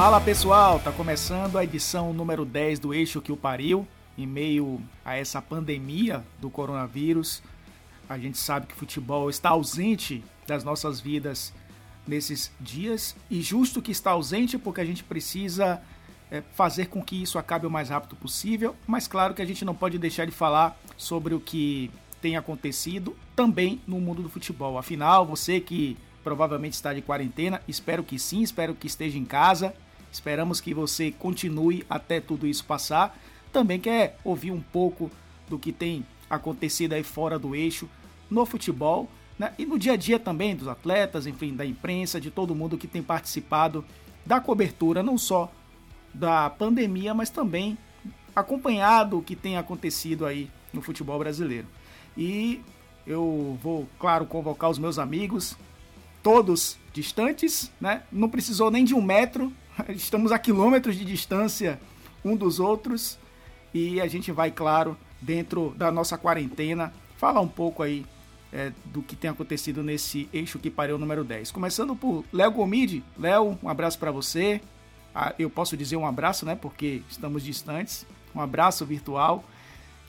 Fala pessoal, tá começando a edição número 10 do Eixo que o pariu, em meio a essa pandemia do coronavírus. A gente sabe que o futebol está ausente das nossas vidas nesses dias e justo que está ausente porque a gente precisa é, fazer com que isso acabe o mais rápido possível, mas claro que a gente não pode deixar de falar sobre o que tem acontecido também no mundo do futebol. Afinal, você que provavelmente está de quarentena, espero que sim, espero que esteja em casa Esperamos que você continue até tudo isso passar. Também quer ouvir um pouco do que tem acontecido aí fora do eixo no futebol né? e no dia a dia também dos atletas, enfim, da imprensa, de todo mundo que tem participado da cobertura, não só da pandemia, mas também acompanhado o que tem acontecido aí no futebol brasileiro. E eu vou, claro, convocar os meus amigos, todos distantes, né? Não precisou nem de um metro Estamos a quilômetros de distância um dos outros e a gente vai, claro, dentro da nossa quarentena, falar um pouco aí é, do que tem acontecido nesse eixo que pariu número 10. Começando por Léo Gomide. Léo, um abraço para você. Ah, eu posso dizer um abraço, né? Porque estamos distantes. Um abraço virtual.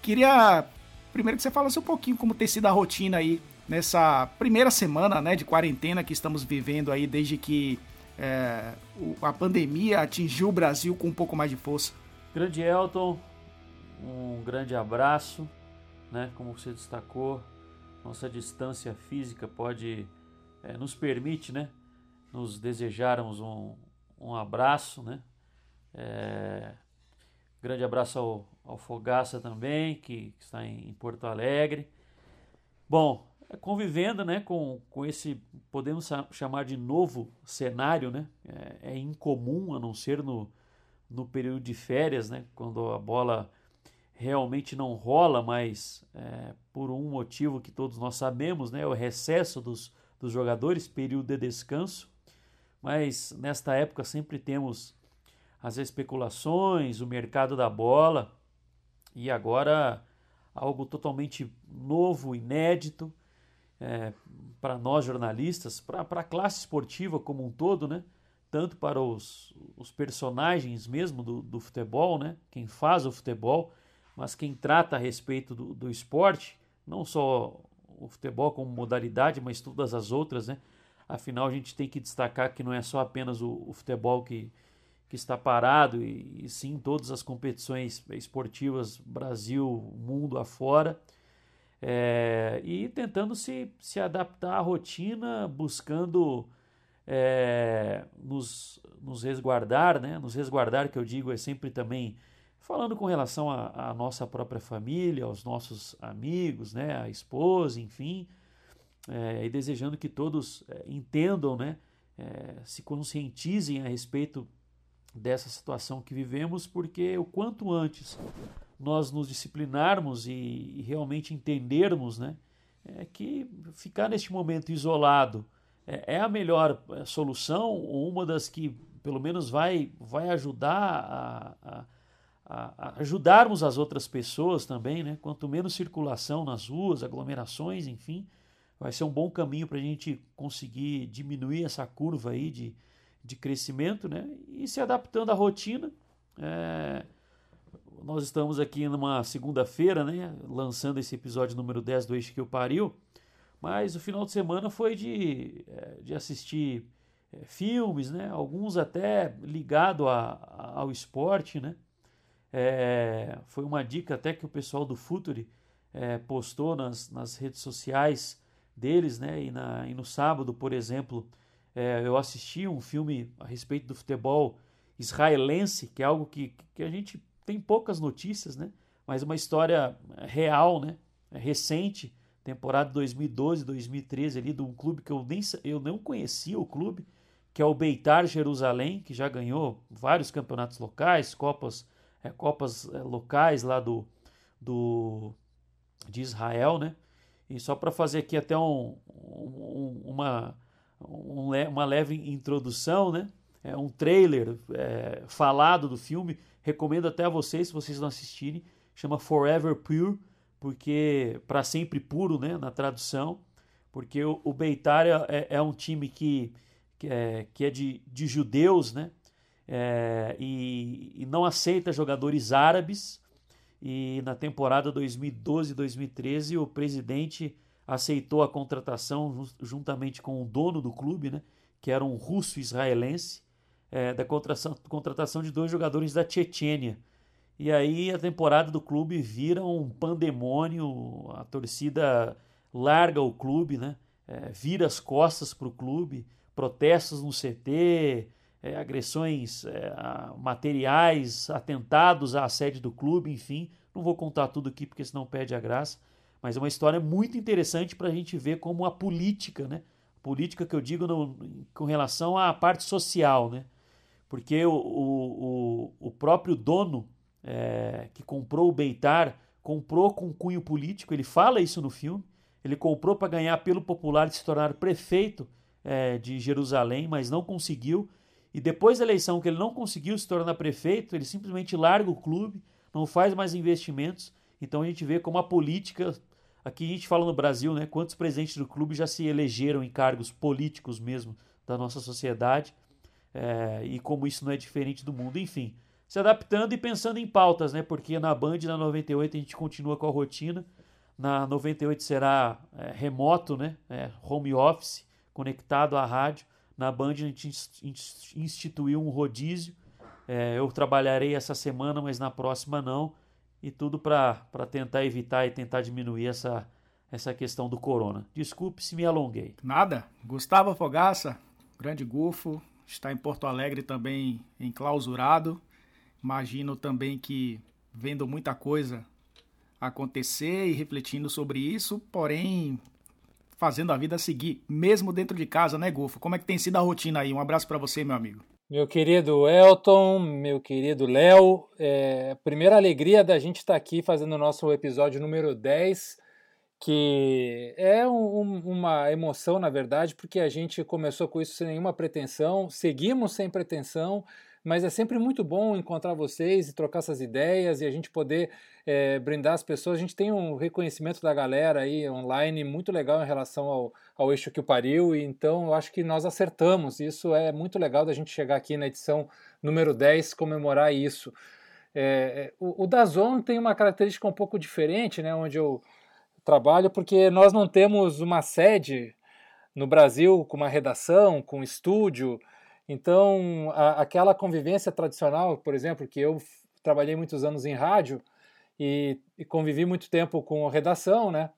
Queria primeiro que você falasse um pouquinho como tem sido a rotina aí nessa primeira semana, né, de quarentena que estamos vivendo aí desde que é, a pandemia atingiu o Brasil com um pouco mais de força. Grande Elton, um grande abraço, né? Como você destacou, nossa distância física pode é, nos permite, né? Nos desejarmos um, um abraço, né? É, grande abraço ao, ao Fogaça também, que, que está em, em Porto Alegre. Bom, convivendo né, com, com esse, podemos chamar de novo cenário, né? É, é, incomum, a não ser no, no período de férias, né? Quando a bola realmente não rola, mas é, por um motivo que todos nós sabemos, né? O recesso dos, dos jogadores, período de descanso. Mas nesta época sempre temos as especulações, o mercado da bola e agora algo totalmente novo, inédito, é, para nós jornalistas, para a classe esportiva como um todo, né? tanto para os, os personagens mesmo do, do, futebol, né? quem faz o futebol, mas quem trata a respeito do, do esporte, não só o futebol como modalidade, mas todas as outras. Né? Afinal, a gente tem que destacar que não é só apenas o, o futebol que, que está parado, e, e sim todas as competições esportivas, Brasil, mundo afora é, e tentando se, se adaptar à rotina, buscando é, nos, nos resguardar, né? Nos resguardar, que eu digo, é sempre também falando com relação à nossa própria família, aos nossos amigos, né? A esposa, enfim, é, e desejando que todos é, entendam, né? É, se conscientizem a respeito dessa situação que vivemos, porque o quanto antes nós nos disciplinarmos e, e realmente entendermos né, é que ficar neste momento isolado é, é a melhor solução, ou uma das que pelo menos vai, vai ajudar a, a ajudarmos as outras pessoas também, né? Quanto menos circulação nas ruas, aglomerações, enfim, vai ser um bom caminho para a gente conseguir diminuir essa curva aí de, de crescimento, né? E se adaptando à rotina. É, nós estamos aqui numa segunda-feira, né, lançando esse episódio número 10 do Eixo que o Pariu, mas o final de semana foi de, é, de assistir é, filmes, né, alguns até ligado a, a, ao esporte, né, é, foi uma dica até que o pessoal do Futuri é, postou nas, nas redes sociais deles, né, e, na, e no sábado, por exemplo, é, eu assisti um filme a respeito do futebol israelense, que é algo que, que a gente tem poucas notícias, né? Mas uma história real, né? Recente, temporada 2012, 2013 ali de um clube que eu nem eu não conhecia o clube, que é o Beitar Jerusalém, que já ganhou vários campeonatos locais, copas, é, copas é, locais lá do, do de Israel, né? E só para fazer aqui até um, um, uma um, uma leve introdução, né? é, um trailer é, falado do filme. Recomendo até a vocês, se vocês não assistirem. Chama Forever Pure, porque para sempre puro, né, na tradução. Porque o, o Beitar é, é, um time que, que é, que é de, de judeus, né? É, e, e não aceita jogadores árabes. E na temporada 2012-2013 o presidente aceitou a contratação juntamente com o dono do clube, né, que era um russo israelense, é, da contratação, de dois jogadores da Chechênia. E aí a temporada do clube vira um pandemônio, a torcida larga o clube, né? É, vira as costas para o clube, protestos no CT, é, agressões é, materiais, atentados à sede do clube, enfim. Não vou contar tudo aqui porque senão perde a graça, mas é uma história muito interessante para a gente ver como a política, né? Política que eu digo no, com relação à parte social, né? porque o, o, o próprio dono é, que comprou o Beitar comprou com cunho político, ele fala isso no filme, ele comprou para ganhar pelo popular e se tornar prefeito é, de Jerusalém, mas não conseguiu. E depois da eleição que ele não conseguiu se tornar prefeito, ele simplesmente larga o clube, não faz mais investimentos. Então a gente vê como a política, aqui a gente fala no Brasil, né, quantos presidentes do clube já se elegeram em cargos políticos mesmo da nossa sociedade é, e como isso não é diferente do mundo, enfim. Se adaptando e pensando em pautas, né? Porque na Band, na 98, a gente continua com a rotina. Na 98 será é, remoto, né? É, home office, conectado à rádio. Na Band a gente instituiu um rodízio. É, eu trabalharei essa semana, mas na próxima não. E tudo para tentar evitar e tentar diminuir essa, essa questão do corona. Desculpe se me alonguei. Nada. Gustavo Fogaça, grande gufo, está em Porto Alegre também enclausurado. Imagino também que vendo muita coisa acontecer e refletindo sobre isso, porém fazendo a vida seguir, mesmo dentro de casa, né, Golfo? Como é que tem sido a rotina aí? Um abraço para você, meu amigo. Meu querido Elton, meu querido Léo, é, primeira alegria da gente estar tá aqui fazendo o nosso episódio número 10 que é um, uma emoção, na verdade, porque a gente começou com isso sem nenhuma pretensão, seguimos sem pretensão, mas é sempre muito bom encontrar vocês e trocar essas ideias e a gente poder é, brindar as pessoas. A gente tem um reconhecimento da galera aí online muito legal em relação ao, ao eixo que o pariu, e então eu acho que nós acertamos. Isso é muito legal da gente chegar aqui na edição número 10 comemorar isso. É, o, o Dazon tem uma característica um pouco diferente, né, onde eu trabalho, porque nós não temos uma sede no Brasil com uma redação, com um estúdio. Então, a, aquela convivência tradicional, por exemplo, que eu trabalhei muitos anos em rádio e, e convivi muito tempo com redação, né?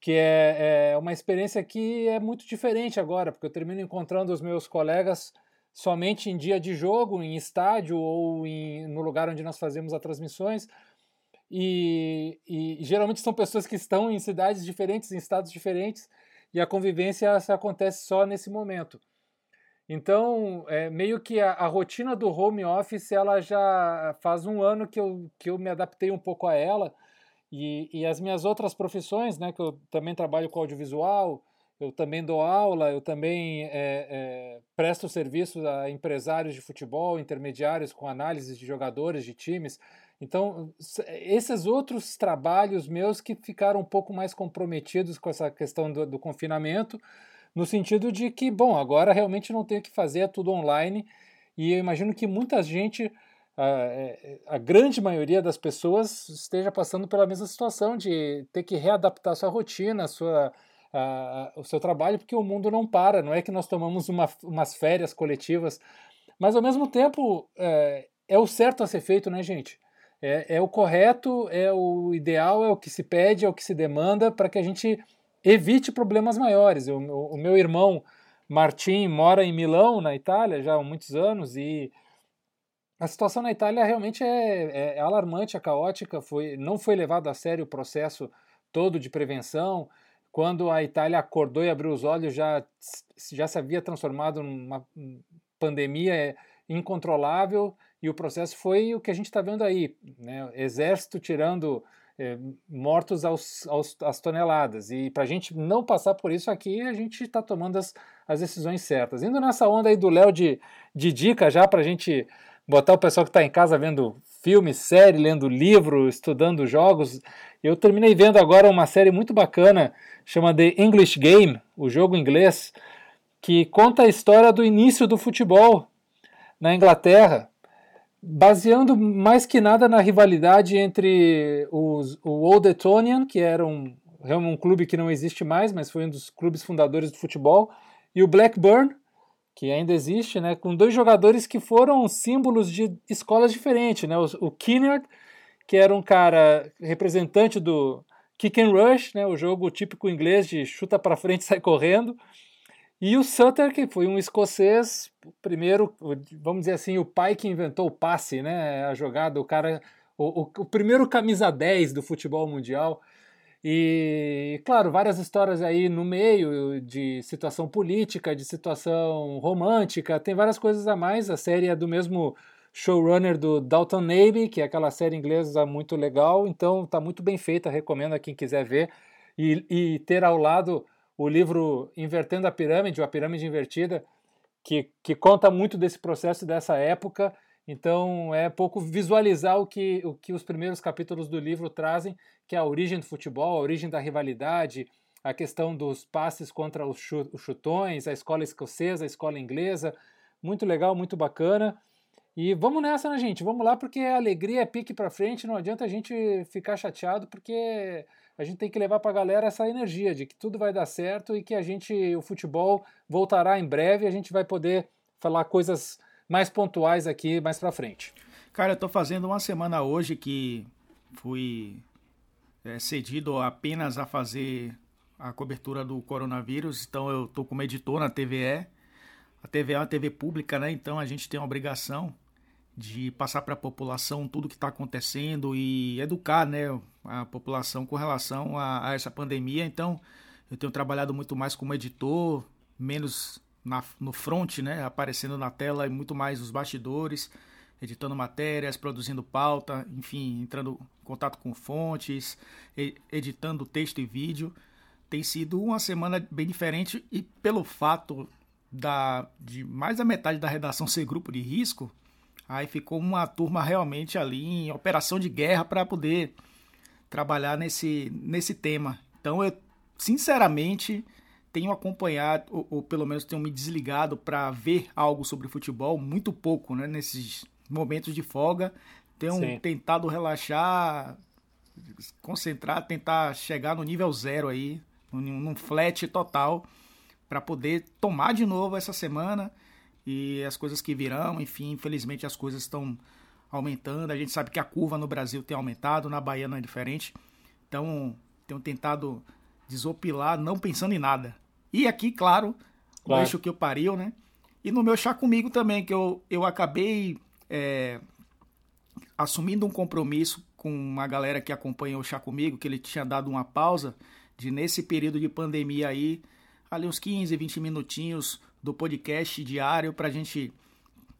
Que é, é uma experiência que é muito diferente agora, porque eu termino encontrando os meus colegas somente em dia de jogo, em estádio ou em, no lugar onde nós fazemos as transmissões e, e, geralmente são pessoas que estão em cidades diferentes, em estados diferentes, e a convivência acontece só nesse momento. Então, é, meio que a, a, rotina do home office, ela já faz um ano que eu, que eu me adaptei um pouco a ela, e, e as minhas outras profissões, né, que eu também trabalho com audiovisual, eu também dou aula, eu também é, é, presto serviço a empresários de futebol, intermediários com análise de jogadores, de times, então, esses outros trabalhos meus que ficaram um pouco mais comprometidos com essa questão do, do confinamento, no sentido de que, bom, agora realmente não tenho o que fazer, é tudo online, e eu imagino que muita gente, a, é, a grande maioria das pessoas, esteja passando pela mesma situação de ter que readaptar sua rotina, sua, a, o seu trabalho, porque o mundo não para, não é que nós tomamos uma, umas férias coletivas, mas ao mesmo tempo é, é o certo a ser feito, né, gente? É, é o correto, é o ideal, é o que se pede, é o que se demanda para que a gente evite problemas maiores. O, o, meu irmão Martim mora em Milão, na Itália, já há muitos anos, e a situação na Itália realmente é, é, é alarmante, é caótica. Foi, não foi levado a sério o processo todo de prevenção. Quando a Itália acordou e abriu os olhos, já, já se havia transformado numa pandemia incontrolável e o processo foi o que a gente está vendo aí, né? exército tirando é, mortos aos, aos, às toneladas. E para a gente não passar por isso aqui, a gente está tomando as, as decisões certas. Indo nessa onda aí do Léo de, de dica já para a gente botar o pessoal que está em casa vendo filme, série, lendo livro, estudando jogos. Eu terminei vendo agora uma série muito bacana, chama The English Game, o jogo inglês, que conta a história do início do futebol na Inglaterra, baseando mais que nada na rivalidade entre os, o Old Etonian, que era um, um clube que não existe mais, mas foi um dos clubes fundadores do futebol, e o Blackburn, que ainda existe, né, com dois jogadores que foram símbolos de escolas diferentes, né, o, o Kinnard, que era um cara representante do kick and rush, né, o jogo típico inglês de chuta para frente e sai correndo, e o Sutter, que foi um escocês, primeiro, vamos dizer assim, o pai que inventou o passe, né, a jogada, o cara, o, o, o primeiro camisa 10 do futebol mundial, e, claro, várias histórias aí no meio de situação política, de situação romântica, tem várias coisas a mais. A série é do mesmo showrunner do Dalton Navy, que é aquela série inglesa muito legal, então tá muito bem feita, recomendo a quem quiser ver. E, e ter ao lado o livro Invertendo a Pirâmide, ou A Pirâmide Invertida, que, que conta muito desse processo dessa época então é pouco visualizar o que, o que os primeiros capítulos do livro trazem, que é a origem do futebol, a origem da rivalidade, a questão dos passes contra os chutões, a escola escocesa, a escola inglesa. Muito legal, muito bacana. E vamos nessa, né, gente? Vamos lá, porque a alegria é pique para frente, não adianta a gente ficar chateado, porque a gente tem que levar para a galera essa energia de que tudo vai dar certo e que a gente, o futebol voltará em breve, e a gente vai poder falar coisas mais pontuais aqui mais para frente. Cara, eu tô fazendo uma semana hoje que fui é, cedido apenas a fazer a cobertura do coronavírus, então eu tô como editor na TVE. A TVE é uma TV pública, né? Então a gente tem a obrigação de passar para a população tudo que está acontecendo e educar, né, a população com relação a, a essa pandemia. Então eu tenho trabalhado muito mais como editor, menos na, no front, né, aparecendo na tela e muito mais os bastidores, editando matérias, produzindo pauta, enfim, entrando em contato com fontes, editando texto e vídeo. Tem sido uma semana bem diferente e pelo fato da, de mais da metade da redação ser grupo de risco, aí ficou uma turma realmente ali em operação de guerra para poder trabalhar nesse, nesse tema. Então eu, sinceramente, tenho acompanhado, ou, ou pelo menos tenho me desligado para ver algo sobre futebol, muito pouco, né? Nesses momentos de folga. Tenho Sim. tentado relaxar, concentrar, tentar chegar no nível zero aí, num, num flat total, para poder tomar de novo essa semana e as coisas que virão, enfim, infelizmente as coisas estão aumentando. A gente sabe que a curva no Brasil tem aumentado, na Bahia não é diferente. Então, tenho tentado desopilar, não pensando em nada. E aqui, claro, claro. o eixo que eu pariu, né? E no meu chá comigo também, que eu, eu acabei é, assumindo um compromisso com uma galera que acompanha o chá comigo, que ele tinha dado uma pausa de nesse período de pandemia aí, ali uns 15, 20 minutinhos do podcast diário para a gente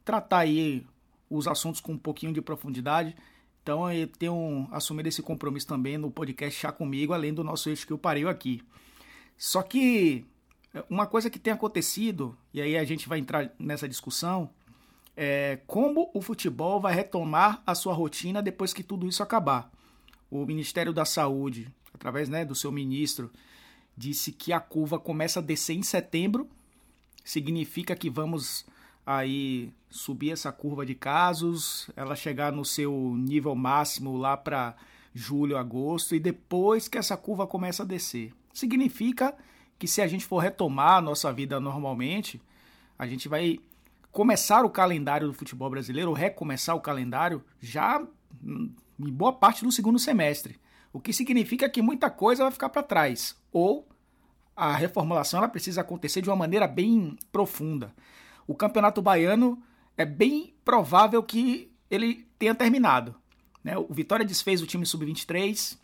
tratar aí os assuntos com um pouquinho de profundidade. Então eu tenho assumido esse compromisso também no podcast Chá Comigo, além do nosso eixo que eu pariu aqui. Só que uma coisa que tem acontecido, e aí a gente vai entrar nessa discussão, é como o futebol vai retomar a sua rotina depois que tudo isso acabar. O Ministério da Saúde, através né, do seu ministro, disse que a curva começa a descer em setembro, significa que vamos aí subir essa curva de casos, ela chegar no seu nível máximo lá para julho, agosto, e depois que essa curva começa a descer. Significa que se a gente for retomar a nossa vida normalmente, a gente vai começar o calendário do futebol brasileiro, ou recomeçar o calendário já em boa parte do segundo semestre. O que significa que muita coisa vai ficar para trás. Ou a reformulação ela precisa acontecer de uma maneira bem profunda. O Campeonato Baiano é bem provável que ele tenha terminado. Né? O Vitória desfez o time sub-23,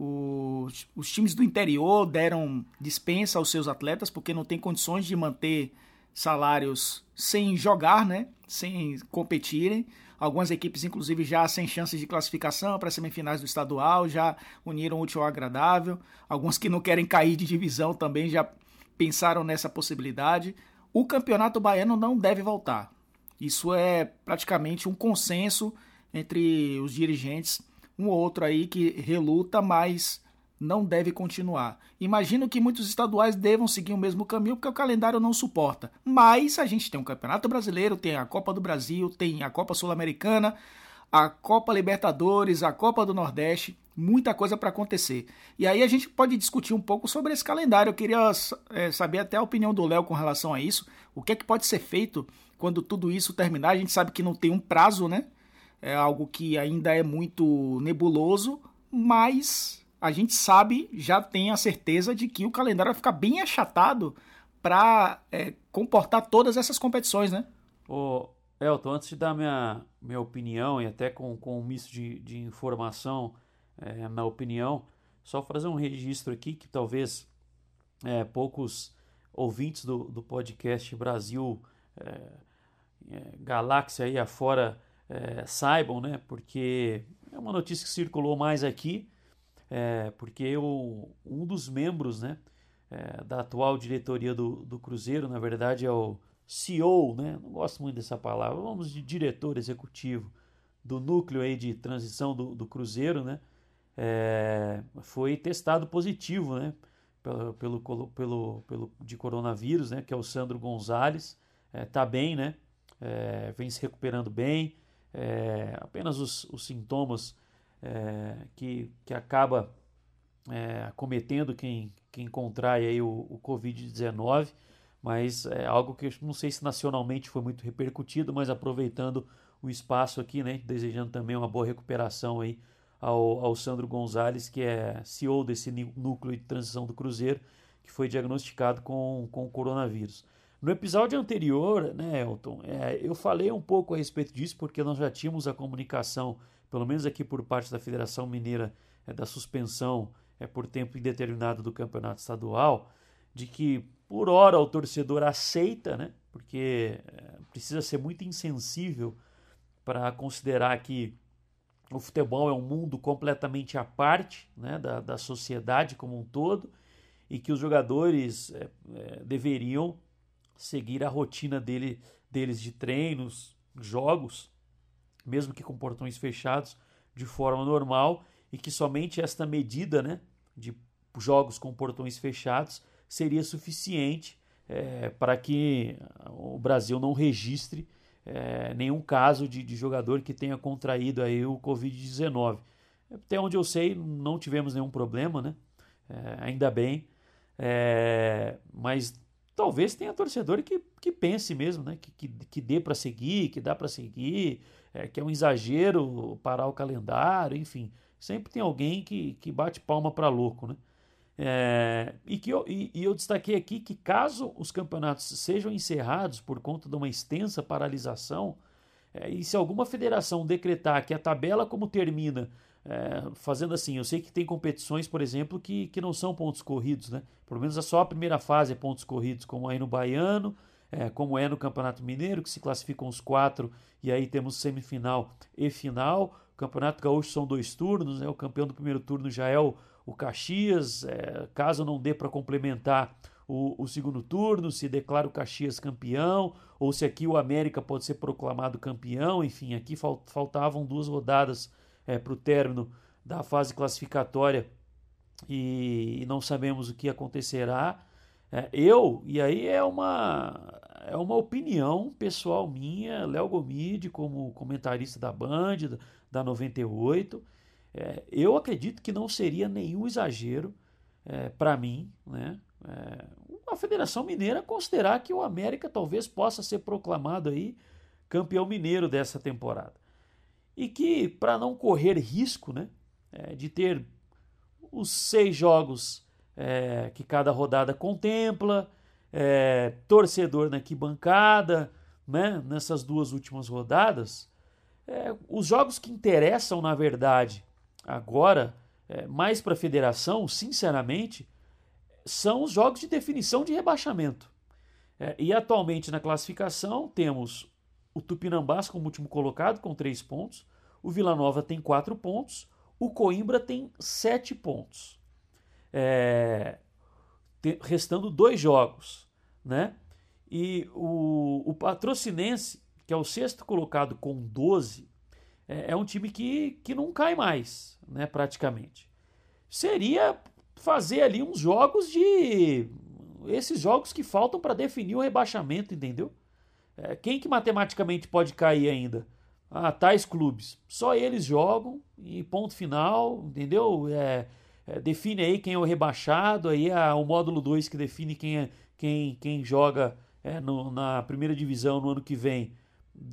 os, os times do interior deram dispensa aos seus atletas porque não tem condições de manter salários sem jogar, né? Sem competirem. Algumas equipes, inclusive, já sem chances de classificação para semifinais do estadual, já uniram o útil ao agradável. Algumas que não querem cair de divisão também já pensaram nessa possibilidade. O Campeonato Baiano não deve voltar. Isso é praticamente um consenso entre os dirigentes, um ou outro aí que reluta, mas não deve continuar. Imagino que muitos estaduais devam seguir o mesmo caminho porque o calendário não suporta. Mas a gente tem um Campeonato Brasileiro, tem a Copa do Brasil, tem a Copa Sul-Americana, a Copa Libertadores, a Copa do Nordeste, muita coisa para acontecer. E aí a gente pode discutir um pouco sobre esse calendário. Eu queria é, saber até a opinião do Léo com relação a isso. O que é que pode ser feito quando tudo isso terminar? A gente sabe que não tem um prazo, né? É algo que ainda é muito nebuloso, mas a gente sabe, já tem a certeza de que o calendário vai ficar bem achatado para é, comportar todas essas competições, né? Ô, Elton, antes de dar minha, minha opinião e até com, com um misto de, de informação é, na opinião, só fazer um registro aqui que talvez é, poucos ouvintes do, do podcast Brasil é, é Galáxia aí afora é, saibam, né? Porque é uma notícia que circulou mais aqui, é, porque eu, um dos membros, né? É, da atual diretoria do, do Cruzeiro, na verdade é o CEO, né? Não gosto muito dessa palavra, vamos de diretor executivo do núcleo aí de transição do, do Cruzeiro, né? É, foi testado positivo, né? Pelo, pelo, pelo, pelo, de coronavírus, né? Que é o Sandro Gonzalez, é, tá bem, né? É, vem se recuperando bem, é, apenas os, os sintomas é, que, que acaba é, cometendo quem, quem contrai aí o, o Covid-19, mas é algo que eu não sei se nacionalmente foi muito repercutido, mas aproveitando o espaço aqui, né, desejando também uma boa recuperação aí ao, ao Sandro Gonzalez, que é CEO desse núcleo de transição do Cruzeiro, que foi diagnosticado com, com o coronavírus. No episódio anterior, né, Elton, é, eu falei um pouco a respeito disso, porque nós já tínhamos a comunicação, pelo menos aqui por parte da Federação Mineira, é, da suspensão é, por tempo indeterminado do campeonato estadual, de que por hora o torcedor aceita, né, porque é, precisa ser muito insensível para considerar que o futebol é um mundo completamente à parte né, da, da sociedade como um todo e que os jogadores é, é, deveriam seguir a rotina dele, deles de treinos, jogos, mesmo que com portões fechados, de forma normal e que somente esta medida né, de jogos com portões fechados seria suficiente é, para que o Brasil não registre é, nenhum caso de, de, jogador que tenha contraído aí o Covid-19. Até onde eu sei, não tivemos nenhum problema, né? É, ainda bem. Mas talvez tenha torcedor que, que pense mesmo, né? Que, que, que dê para seguir, que dá para seguir, é, que é um exagero parar o calendário, enfim. Sempre tem alguém que, que bate palma para louco, né? É, e, que eu, e, e, eu destaquei aqui que caso os campeonatos sejam encerrados por conta de uma extensa paralisação, é, e se alguma federação decretar que a tabela como termina é, fazendo assim, eu sei que tem competições, por exemplo, que, que não são pontos corridos, né? Pelo menos é só a primeira fase é pontos corridos, como aí no Baiano, é, como é no Campeonato Mineiro, que se classificam os quatro e aí temos semifinal e final. O Campeonato Gaúcho são dois turnos, né? O campeão do primeiro turno já é o, o Caxias. É, caso não dê para complementar o, o, segundo turno, se declara o Caxias campeão, ou se aqui o América pode ser proclamado campeão. Enfim, aqui faltavam duas rodadas é, para o término da fase classificatória e, e, não sabemos o que acontecerá. É, eu, e aí é uma, é uma opinião pessoal minha, Léo Gomide, como comentarista da Band, da, da 98, é, eu acredito que não seria nenhum exagero é, para mim, né? É, a Federação Mineira considerar que o América talvez possa ser proclamado aí campeão mineiro dessa temporada e que, para não correr risco né, é, de ter os seis jogos é, que cada rodada contempla, é, torcedor na arquibancada, né, nessas duas últimas rodadas, é, os jogos que interessam, na verdade, agora, é, mais para a federação, sinceramente, são os jogos de definição de rebaixamento. É, e atualmente na classificação temos o Tupinambás como último colocado, com três pontos. O Vila Nova tem quatro pontos. O Coimbra tem sete pontos. É... restando dois jogos, né? E o, o Patrocinense, que é o sexto colocado com 12, é, é um time que, que não cai mais, né? Praticamente. Seria fazer ali uns jogos de. Esses jogos que faltam para definir o rebaixamento, entendeu? É, quem que matematicamente pode cair ainda? Ah, tais clubes. Só eles jogam e ponto final, entendeu? É, é, define aí quem é o rebaixado, aí é o módulo 2 que define quem, é, quem, quem joga é, no, na primeira divisão no ano que vem.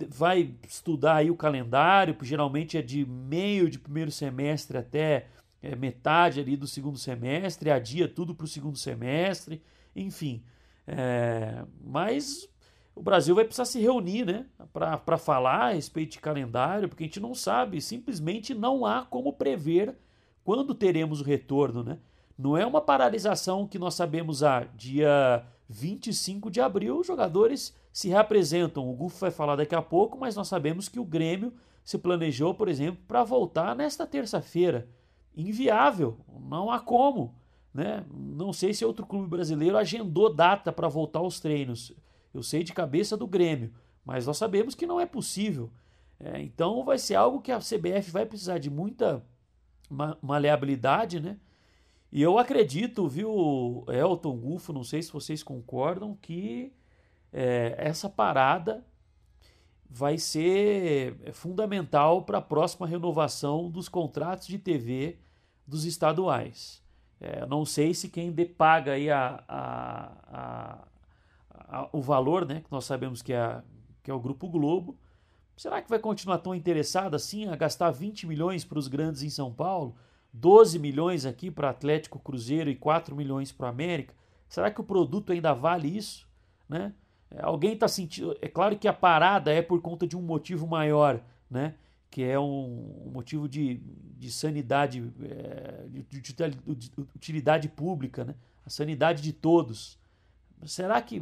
Vai estudar aí o calendário, geralmente é de meio de primeiro semestre até é, metade ali do segundo semestre, adia tudo para o segundo semestre, enfim. É, mas o Brasil vai precisar se reunir né, para falar a respeito de calendário, porque a gente não sabe, simplesmente não há como prever quando teremos o retorno. Né? Não é uma paralisação que nós sabemos, ah, dia 25 de abril os jogadores se reapresentam. O Gufo vai falar daqui a pouco, mas nós sabemos que o Grêmio se planejou, por exemplo, para voltar nesta terça-feira inviável, não há como. Né? Não sei se outro clube brasileiro agendou data para voltar aos treinos. Eu sei de cabeça do Grêmio, mas nós sabemos que não é possível. É, então vai ser algo que a CBF vai precisar de muita maleabilidade, né? E eu acredito, viu, Elton Gufo, não sei se vocês concordam, que é, essa parada vai ser fundamental para a próxima renovação dos contratos de TV dos estaduais. É, não sei se quem paga aí a, a, a, o valor, né, que nós sabemos que é, que é o Grupo Globo, será que vai continuar tão interessado assim a gastar 20 milhões para os grandes em São Paulo, 12 milhões aqui para Atlético Cruzeiro e 4 milhões para América? Será que o produto ainda vale isso? Né? É, alguém está sentindo. É claro que a parada é por conta de um motivo maior, né? que é um, motivo de, de sanidade, é, de, utilidade pública, né? a sanidade de todos. Será que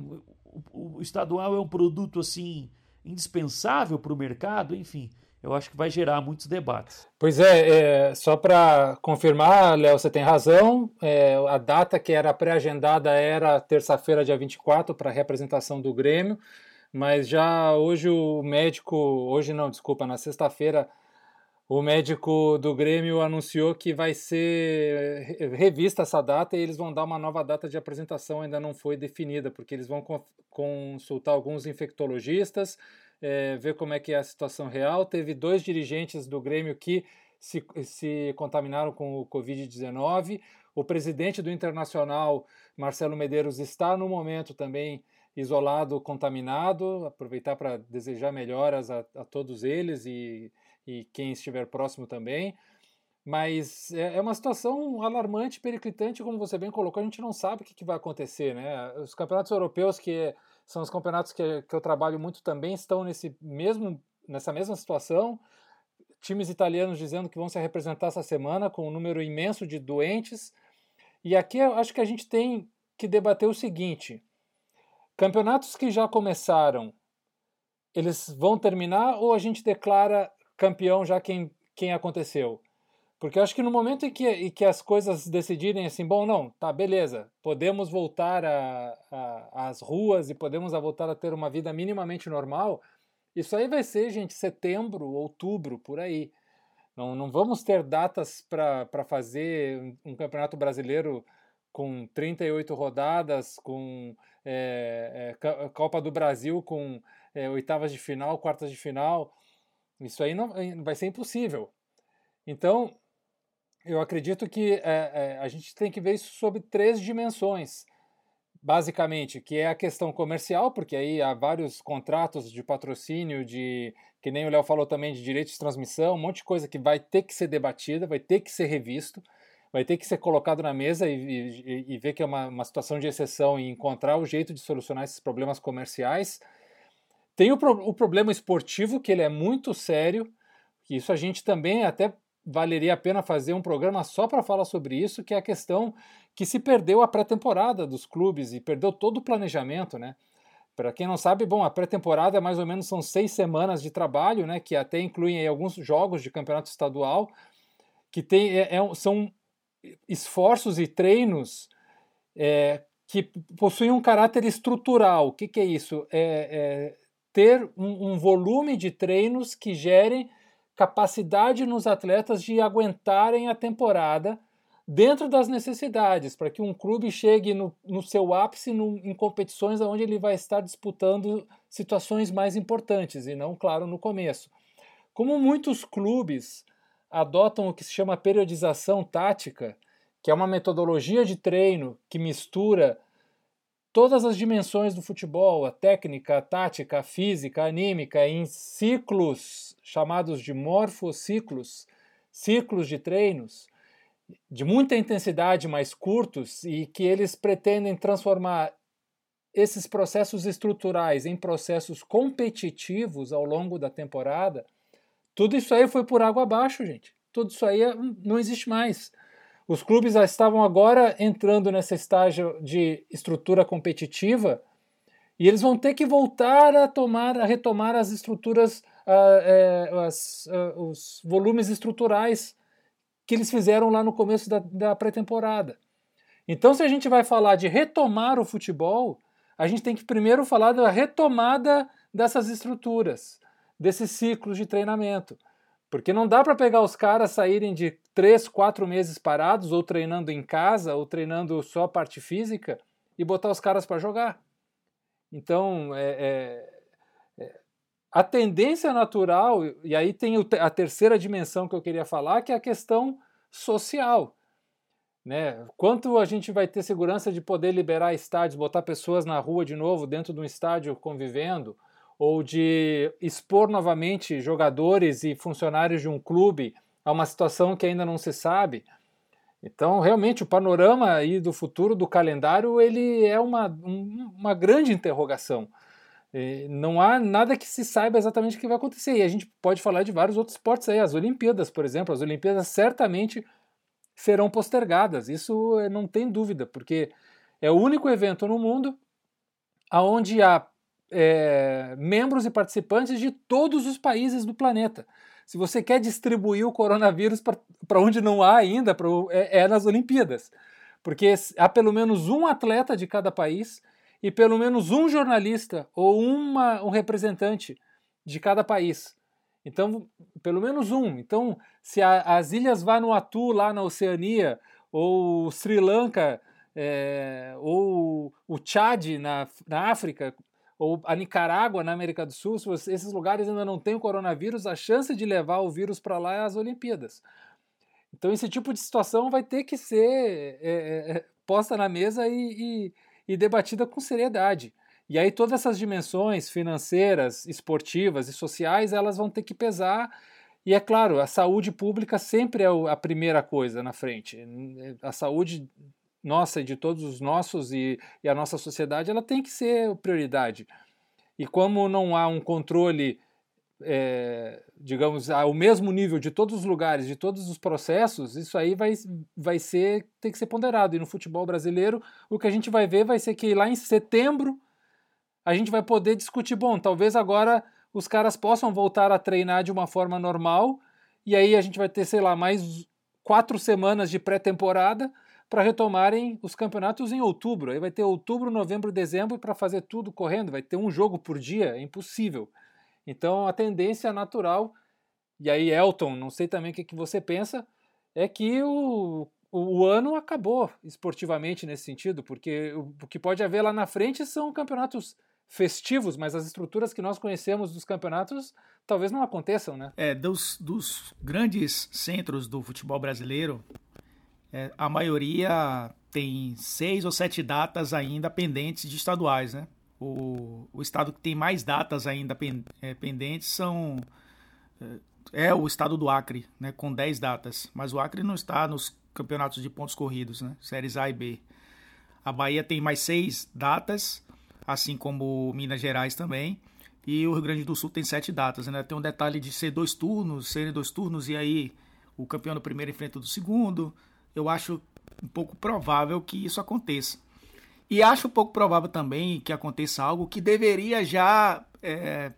o, estadual é um produto assim indispensável para o mercado? Enfim, eu acho que vai gerar muitos debates. Pois é, é só para confirmar, Léo, você tem razão. É, a data que era pré-agendada era terça-feira, dia 24, para a representação do Grêmio mas já hoje o médico, hoje não, desculpa, na sexta-feira, o médico do Grêmio anunciou que vai ser revista essa data e eles vão dar uma nova data de apresentação, ainda não foi definida, porque eles vão consultar alguns infectologistas, é, ver como é que é a situação real. Teve dois dirigentes do Grêmio que se, se contaminaram com o Covid-19. O presidente do Internacional, Marcelo Medeiros, está no momento também isolado, contaminado, aproveitar para desejar melhoras a, a, todos eles e, e quem estiver próximo também. Mas é, é uma situação alarmante, periclitante, como você bem colocou, a gente não sabe o que, que vai acontecer. Né? Os campeonatos europeus, que são os campeonatos que, que eu trabalho muito também, estão nesse mesmo, nessa mesma situação. Times italianos dizendo que vão se representar essa semana com um número imenso de doentes. E aqui eu acho que a gente tem que debater o seguinte: Campeonatos que já começaram, eles vão terminar ou a gente declara campeão já quem, quem aconteceu? Porque eu acho que no momento em que, em que as coisas decidirem assim, bom, não, tá, beleza, podemos voltar às ruas e podemos voltar a ter uma vida minimamente normal, isso aí vai ser, gente, setembro, outubro, por aí. Não, não vamos ter datas para fazer um, campeonato brasileiro com 38 rodadas, com é, é, Copa do Brasil, com é, oitavas de final, quartas de final. Isso aí não vai ser impossível. Então, eu acredito que a gente tem que ver isso sob três dimensões basicamente, que é a questão comercial, porque aí há vários contratos de patrocínio, de que nem o Léo falou também de direitos de transmissão, um monte de coisa que vai ter que ser debatida, vai ter que ser revisto vai ter que ser colocado na mesa e, e, e ver que é uma, uma, situação de exceção e encontrar o jeito de solucionar esses problemas comerciais. Tem o, pro, o problema esportivo, que ele é muito sério, que isso a gente também até valeria a pena fazer um programa só para falar sobre isso, que é a questão que se perdeu a pré-temporada dos clubes e perdeu todo o planejamento, né? Para quem não sabe, bom, a pré-temporada mais ou menos são seis semanas de trabalho, né? Que até incluem alguns jogos de campeonato estadual, que tem, é, é, são esforços e treinos é, que possuem um caráter estrutural. O que, que é isso? É, é ter um, um, volume de treinos que gerem capacidade nos atletas de aguentarem a temporada dentro das necessidades, para que um clube chegue no, no seu ápice no, em competições onde ele vai estar disputando situações mais importantes, e não, claro, no começo. Como muitos clubes adotam o que se chama periodização tática, que é uma metodologia de treino que mistura todas as dimensões do futebol, a técnica, a tática, a física, a anímica, em ciclos chamados de morfociclos, ciclos de treinos de muita intensidade, mais curtos, e que eles pretendem transformar esses processos estruturais em processos competitivos ao longo da temporada, tudo isso aí foi por água abaixo, gente. Tudo isso aí é, não existe mais. Os clubes já estavam agora entrando nesse estágio de estrutura competitiva e eles vão ter que voltar a tomar, a retomar as estruturas, é, as, os volumes estruturais que eles fizeram lá no começo da, da pré-temporada. Então, se a gente vai falar de retomar o futebol, a gente tem que primeiro falar da retomada dessas estruturas, desses ciclos de treinamento. Porque não dá para pegar os caras saírem de três, quatro meses parados, ou treinando em casa, ou treinando só a parte física, e botar os caras para jogar. Então, é, é, é, a tendência natural, e aí tem a terceira dimensão que eu queria falar, que é a questão social. Né? Quanto a gente vai ter segurança de poder liberar estádios, botar pessoas na rua de novo, dentro de um estádio convivendo, ou de expor novamente jogadores e funcionários de um clube a uma situação que ainda não se sabe. Então, realmente, o panorama aí do futuro do calendário ele é uma, uma grande interrogação. não há nada que se saiba exatamente o que vai acontecer. E a gente pode falar de vários outros esportes aí. As Olimpíadas, por exemplo. As Olimpíadas certamente serão postergadas. Isso eh, não tem dúvida, porque é o único evento no mundo onde há é, membros e participantes de todos os países do planeta. Se você quer distribuir o coronavírus para onde não há ainda, pra, é, é nas Olimpíadas. Porque há pelo menos um atleta de cada país e pelo menos um jornalista ou uma, um representante de cada país. Então, pelo menos um. Então, se a, as ilhas Vanuatu, lá na Oceania, ou Sri Lanka, é, ou o Chad, na, na África, ou a Nicarágua, na América do Sul, se você, esses lugares ainda não têm o coronavírus, a chance de levar o vírus para lá é as Olimpíadas. Então, esse tipo de situação vai ter que ser é, é, é, posta na mesa e, e, e debatida com seriedade. E aí todas essas dimensões financeiras, esportivas e sociais, elas vão ter que pesar. E é claro, a saúde pública sempre é a primeira coisa na frente. A saúde nossa e de todos os nossos e, e a nossa sociedade, ela tem que ser prioridade. E como não há um controle, é, digamos, ao mesmo nível de todos os lugares, de todos os processos, isso aí vai, vai ser, tem que ser ponderado. E no futebol brasileiro, o que a gente vai ver vai ser que lá em setembro a gente vai poder discutir, bom, talvez agora os caras possam voltar a treinar de uma forma normal, e aí a gente vai ter, sei lá, mais quatro semanas de pré-temporada, para retomarem os campeonatos em outubro. Aí vai ter outubro, novembro, dezembro para fazer tudo correndo. Vai ter um jogo por dia, é impossível. Então a tendência natural, e aí Elton, não sei também o que, que você pensa, é que o, o, ano acabou esportivamente nesse sentido, porque o, o que pode haver lá na frente são campeonatos festivos, mas as estruturas que nós conhecemos dos campeonatos talvez não aconteçam, né? É, dos, dos grandes centros do futebol brasileiro, é, a maioria tem seis ou sete datas ainda pendentes de estaduais, né? O, o estado que tem mais datas ainda pen, é, pendentes são é, é o estado do Acre, né, com 10 datas. Mas o Acre não está nos campeonatos de pontos corridos, né, séries A e B. A Bahia tem mais seis datas, assim como Minas Gerais também. E o Rio Grande do Sul tem sete datas. Né? Tem um detalhe de ser dois turnos, serem dois turnos, e aí o campeão do primeiro enfrenta do segundo eu acho um pouco provável que isso aconteça. E acho um pouco provável também que aconteça algo que deveria já é,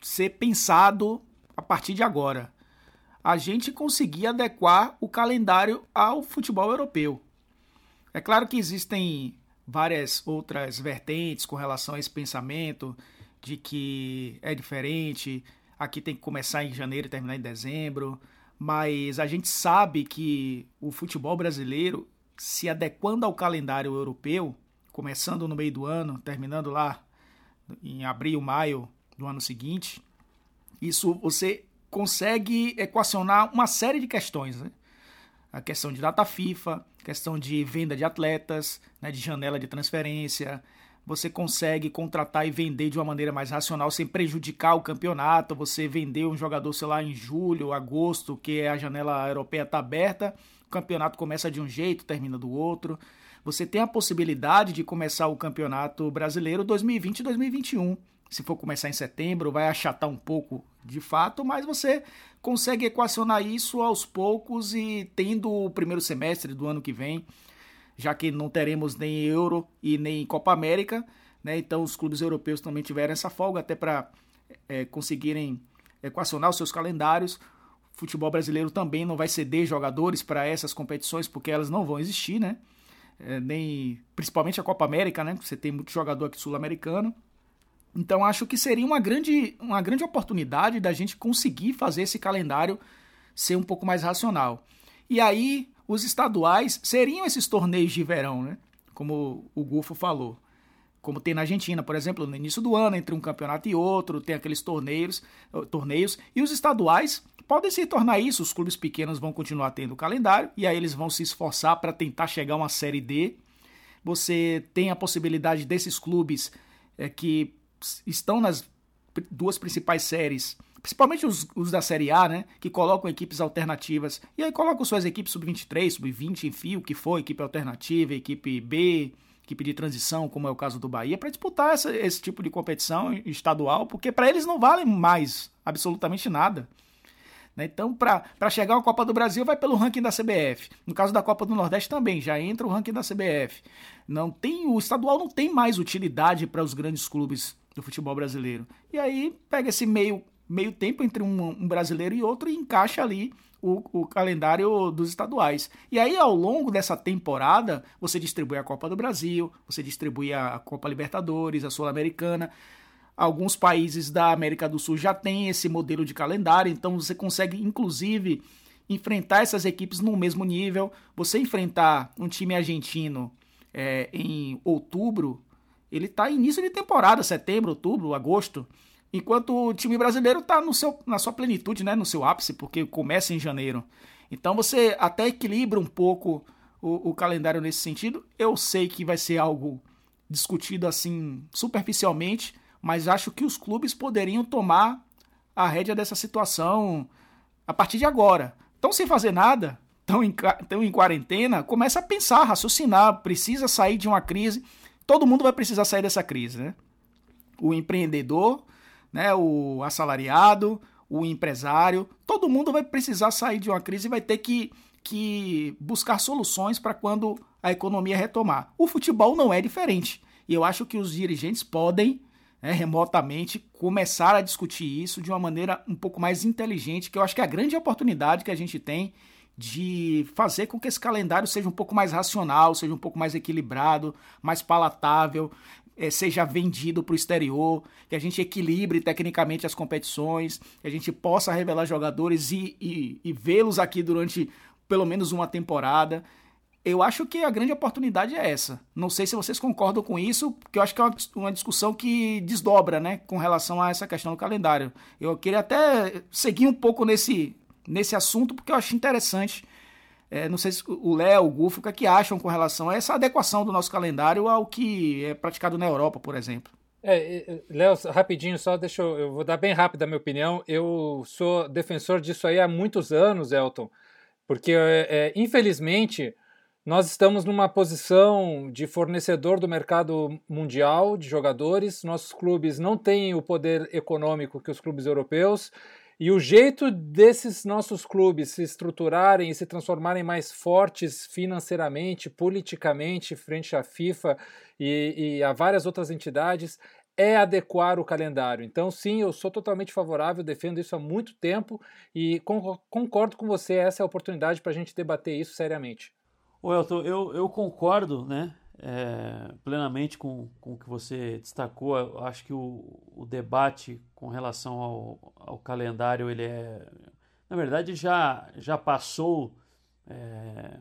ser pensado a partir de agora. A gente conseguir adequar o calendário ao futebol europeu. É claro que existem várias outras vertentes com relação a esse pensamento de que é diferente, aqui tem que começar em janeiro e terminar em dezembro, mas a gente sabe que o futebol brasileiro, se adequando ao calendário europeu, começando no meio do ano, terminando lá em abril, maio do ano seguinte, isso você consegue equacionar uma série de questões. Né? A questão de data FIFA, questão de venda de atletas, né, de janela de transferência. Você consegue contratar e vender de uma maneira mais racional sem prejudicar o campeonato. Você vender um jogador, sei lá, em julho, agosto, que a janela europeia está aberta, o campeonato começa de um jeito, termina do outro. Você tem a possibilidade de começar o campeonato brasileiro 2020 e 2021 se for começar em setembro, vai achatar um pouco de fato, mas você consegue equacionar isso aos poucos e tendo o primeiro semestre do ano que vem, já que não teremos nem Euro e nem Copa América, né? Então os clubes europeus também tiveram essa folga até para é, conseguirem equacionar os seus calendários. O futebol brasileiro também não vai ceder jogadores para essas competições porque elas não vão existir, né? É, nem principalmente a Copa América, né? Você tem muito jogador aqui sul-americano. Então acho que seria uma grande, uma grande oportunidade da gente conseguir fazer esse calendário ser um pouco mais racional. E aí os estaduais seriam esses torneios de verão, né? Como o Gufo falou. Como tem na Argentina, por exemplo, no início do ano, entre um campeonato e outro, tem aqueles torneios, eh, torneios e os estaduais podem se tornar isso. Os clubes pequenos vão continuar tendo o calendário e aí eles vão se esforçar para tentar chegar a uma série D. Você tem a possibilidade desses clubes é, que estão nas duas principais séries, principalmente os, os, da Série A, né? Que colocam equipes alternativas. E aí colocam suas equipes sub-23, sub-20, enfim, o que for, equipe alternativa, equipe B, equipe de transição, como é o caso do Bahia, para disputar essa, esse tipo de competição estadual, porque para eles não vale mais absolutamente nada. Né? Então, para chegar à Copa do Brasil, vai pelo ranking da CBF. No caso da Copa do Nordeste também, já entra o ranking da CBF. Não tem O estadual não tem mais utilidade para os grandes clubes do futebol brasileiro. E aí pega esse meio, meio tempo entre um, um brasileiro e outro e encaixa ali o, o, calendário dos estaduais. E aí, ao longo dessa temporada, você distribui a Copa do Brasil, você distribui a Copa Libertadores, a Sul-Americana. Alguns países da América do Sul já têm esse modelo de calendário, então você consegue, inclusive, enfrentar essas equipes no mesmo nível. Você enfrentar um time argentino é, em outubro ele está início de temporada, setembro, outubro, agosto. Enquanto o time brasileiro está na sua plenitude, né, no seu ápice, porque começa em janeiro. Então você até equilibra um pouco o, o calendário nesse sentido. Eu sei que vai ser algo discutido assim superficialmente, mas acho que os clubes poderiam tomar a rédea dessa situação a partir de agora. Estão sem fazer nada, estão em, estão em quarentena, começa a pensar, raciocinar, precisa sair de uma crise todo mundo vai precisar sair dessa crise, né? O empreendedor, né, o assalariado, o empresário, todo mundo vai precisar sair de uma crise e vai ter que, que buscar soluções para quando a economia retomar. O futebol não é diferente. E eu acho que os dirigentes podem, né, remotamente, começar a discutir isso de uma maneira um pouco mais inteligente, que eu acho que é a grande oportunidade que a gente tem de fazer com que esse calendário seja um pouco mais racional, seja um pouco mais equilibrado, mais palatável, seja vendido para o exterior, que a gente equilibre tecnicamente as competições, que a gente possa revelar jogadores e, e, e vê-los aqui durante pelo menos uma temporada. Eu acho que a grande oportunidade é essa. Não sei se vocês concordam com isso, porque eu acho que é uma, uma discussão que desdobra, né, com relação a essa questão do calendário. Eu queria até seguir um pouco nesse, nesse assunto, porque eu acho interessante. É, não sei se o Léo, o Gufo, o que, é que acham com relação a essa adequação do nosso calendário ao que é praticado na Europa, por exemplo. É, Léo, rapidinho, só deixa eu, eu vou dar bem rápido a minha opinião. Eu sou defensor disso aí há muitos anos, Elton, porque é, é, infelizmente nós estamos numa posição de fornecedor do mercado mundial de jogadores. Nossos clubes não têm o poder econômico que os clubes europeus e o jeito desses nossos clubes se estruturarem e se transformarem mais fortes financeiramente, politicamente, frente à FIFA e, e a várias outras entidades, é adequar o calendário. Então, sim, eu sou totalmente favorável, defendo isso há muito tempo e concordo com você, essa é a oportunidade para a gente debater isso seriamente. Ô Elton, eu, eu concordo, né? É, plenamente com, com o que você destacou. Eu acho que o, o debate com relação ao, ao calendário, ele é. Na verdade, já, já passou, é,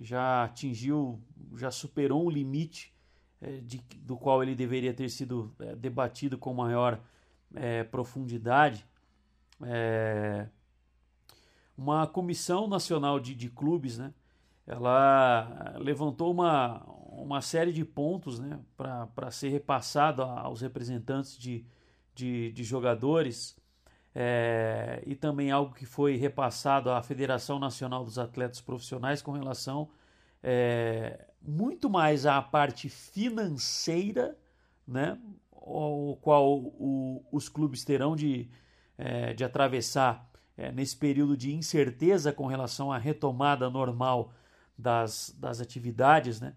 já atingiu, já superou um limite é, de, do qual ele deveria ter sido é, debatido com maior é, profundidade. É, uma comissão nacional de, de clubes, né? ela levantou uma, uma série de pontos né, para ser repassado aos representantes de, de, de jogadores é, e também algo que foi repassado à Federação Nacional dos Atletas Profissionais com relação é, muito mais à parte financeira, né, o qual o, os clubes terão de, é, de atravessar nesse período de incerteza com relação à retomada normal das, das atividades, né?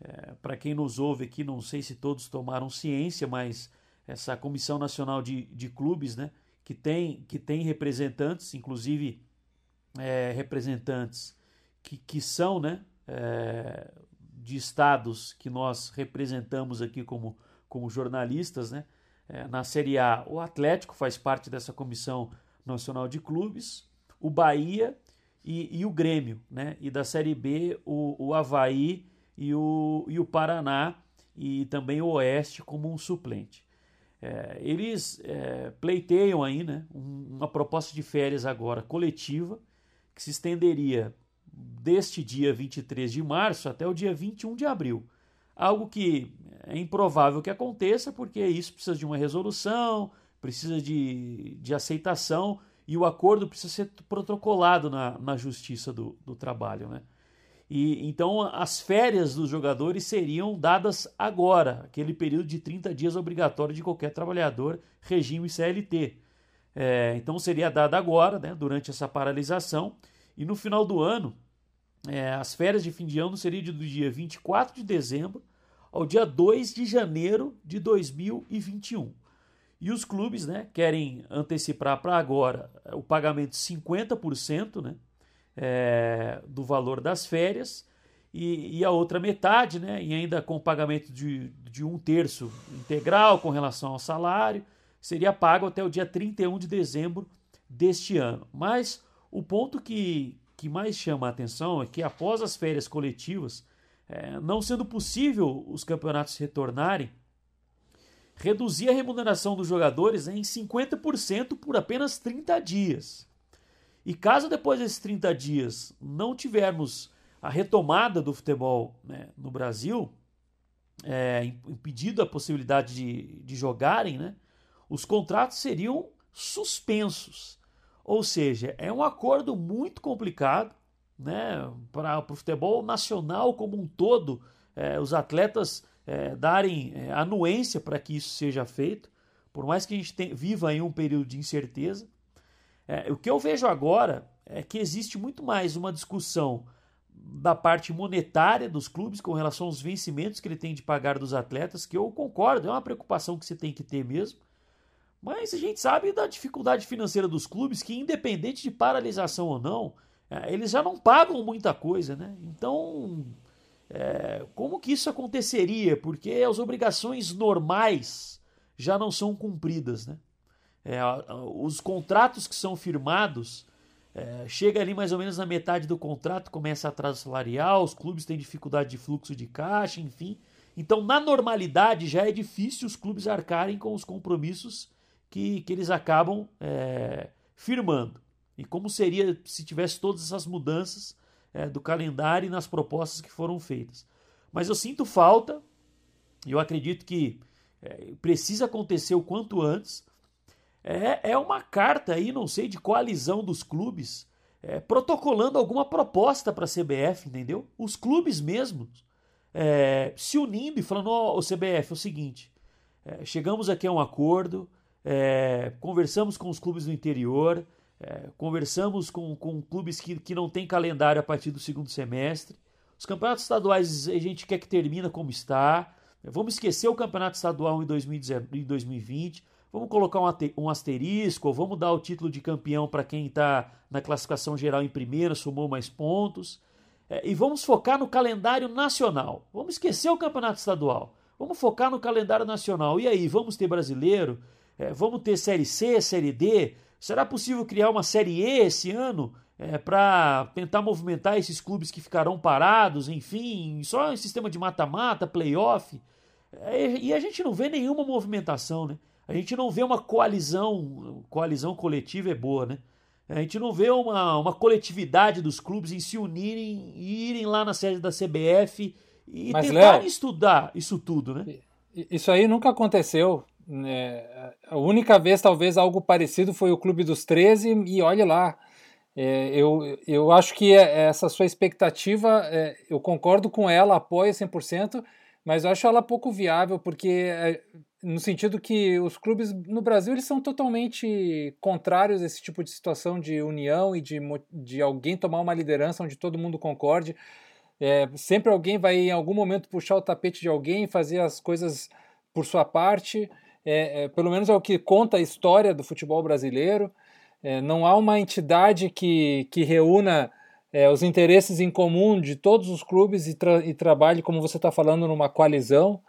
É, Para quem nos ouve aqui, não sei se todos tomaram ciência, mas essa Comissão Nacional de, de Clubes, né? Que tem, que tem representantes, inclusive é, representantes que, que são, né? É, de estados que nós representamos aqui como, como jornalistas, né? É, na Série A, o Atlético faz parte dessa Comissão Nacional de Clubes, o Bahia e, e o Grêmio, né? E da Série B, o, o Havaí e o, e o Paraná e também o Oeste como um suplente. É, eles é, pleiteiam aí né, uma proposta de férias agora coletiva que se estenderia deste dia 23 de março até o dia 21 de abril. Algo que é improvável que aconteça, porque isso precisa de uma resolução, precisa de, de aceitação e o acordo precisa ser protocolado na, na justiça do, do trabalho. Né? E então as férias dos jogadores seriam dadas agora, aquele período de 30 dias obrigatório de qualquer trabalhador, regime CLT. É, então seria dada agora, né, durante essa paralisação, e no final do ano, é, as férias de fim de ano seriam do dia 24 de dezembro ao dia 2 de janeiro de 2021. E os clubes né, querem antecipar para agora o pagamento de 50% né, é, do valor das férias e, e, a outra metade, né, e ainda com pagamento de, de um terço integral com relação ao salário, seria pago até o dia 31 de dezembro deste ano. Mas o ponto que, que mais chama a atenção é que após as férias coletivas, é, não sendo possível os campeonatos retornarem, reduzir a remuneração dos jogadores em 50% por apenas 30 dias. E caso depois desses 30 dias não tivermos a retomada do futebol né, no Brasil, é, impedido a possibilidade de, de jogarem, né, os contratos seriam suspensos. Ou seja, é um acordo muito complicado né, para o futebol nacional como um todo. É, os atletas é, darem é, anuência para que isso seja feito, por mais que a gente viva em um período de incerteza. É, o que eu vejo agora é que existe muito mais uma discussão da parte monetária dos clubes com relação aos vencimentos que ele tem de pagar dos atletas, que eu concordo, é uma preocupação que você tem que ter mesmo. Mas a gente sabe da dificuldade financeira dos clubes, que independente de paralisação ou não, é, eles já não pagam muita coisa, né? Então, é, como que isso aconteceria? Porque as obrigações normais já não são cumpridas. Né? É, os contratos que são firmados, é, chega ali mais ou menos na metade do contrato, começa atraso salarial, os clubes têm dificuldade de fluxo de caixa, enfim. Então, na normalidade, já é difícil os clubes arcarem com os compromissos que, que eles acabam é, firmando. E como seria se tivesse todas essas mudanças é, do calendário e nas propostas que foram feitas. Mas eu sinto falta, e eu acredito que é, precisa acontecer o quanto antes. É, é uma carta aí, não sei, de coalizão dos clubes, é, protocolando alguma proposta para a CBF, entendeu? Os clubes mesmos é, se unindo e falando: Ó, oh, CBF, é o seguinte, é, chegamos aqui a um acordo, é, conversamos com os clubes do interior, é, conversamos com, com clubes que, que não têm calendário a partir do segundo semestre. Os campeonatos estaduais a gente quer que termina como está. Vamos esquecer o campeonato estadual em 2020. Vamos colocar um asterisco, ou vamos dar o título de campeão para quem está na classificação geral em primeiro, somou mais pontos. É, e vamos focar no calendário nacional. Vamos esquecer o campeonato estadual. Vamos focar no calendário nacional. E aí, vamos ter brasileiro? É, vamos ter Série C, Série D? Será possível criar uma Série E esse ano é, para tentar movimentar esses clubes que ficarão parados? Enfim, só em sistema de mata-mata, playoff. É, e a gente não vê nenhuma movimentação, né? A gente não vê uma coalizão, coalizão coletiva é boa, né? A gente não vê uma, uma coletividade dos clubes em se unirem e irem lá na sede da CBF e Mas, tentarem Léo, estudar isso tudo, né? Isso aí nunca aconteceu. Né? A única vez, talvez, algo parecido foi o Clube dos 13, e olhe lá. É, eu, eu acho que é, essa sua expectativa, é, eu concordo com ela, apoio 100%, mas eu acho ela pouco viável, porque é, no sentido que os clubes no Brasil eles são totalmente contrários a esse tipo de situação de união e de, de alguém tomar uma liderança onde todo mundo concorde. É, sempre alguém vai em algum momento puxar o tapete de alguém e fazer as coisas por sua parte. É, é, pelo menos é o que conta a história do futebol brasileiro. É, não há uma entidade que, que reúna é, os interesses em comum de todos os clubes e, tra e trabalhe, como você está falando, numa coalizão.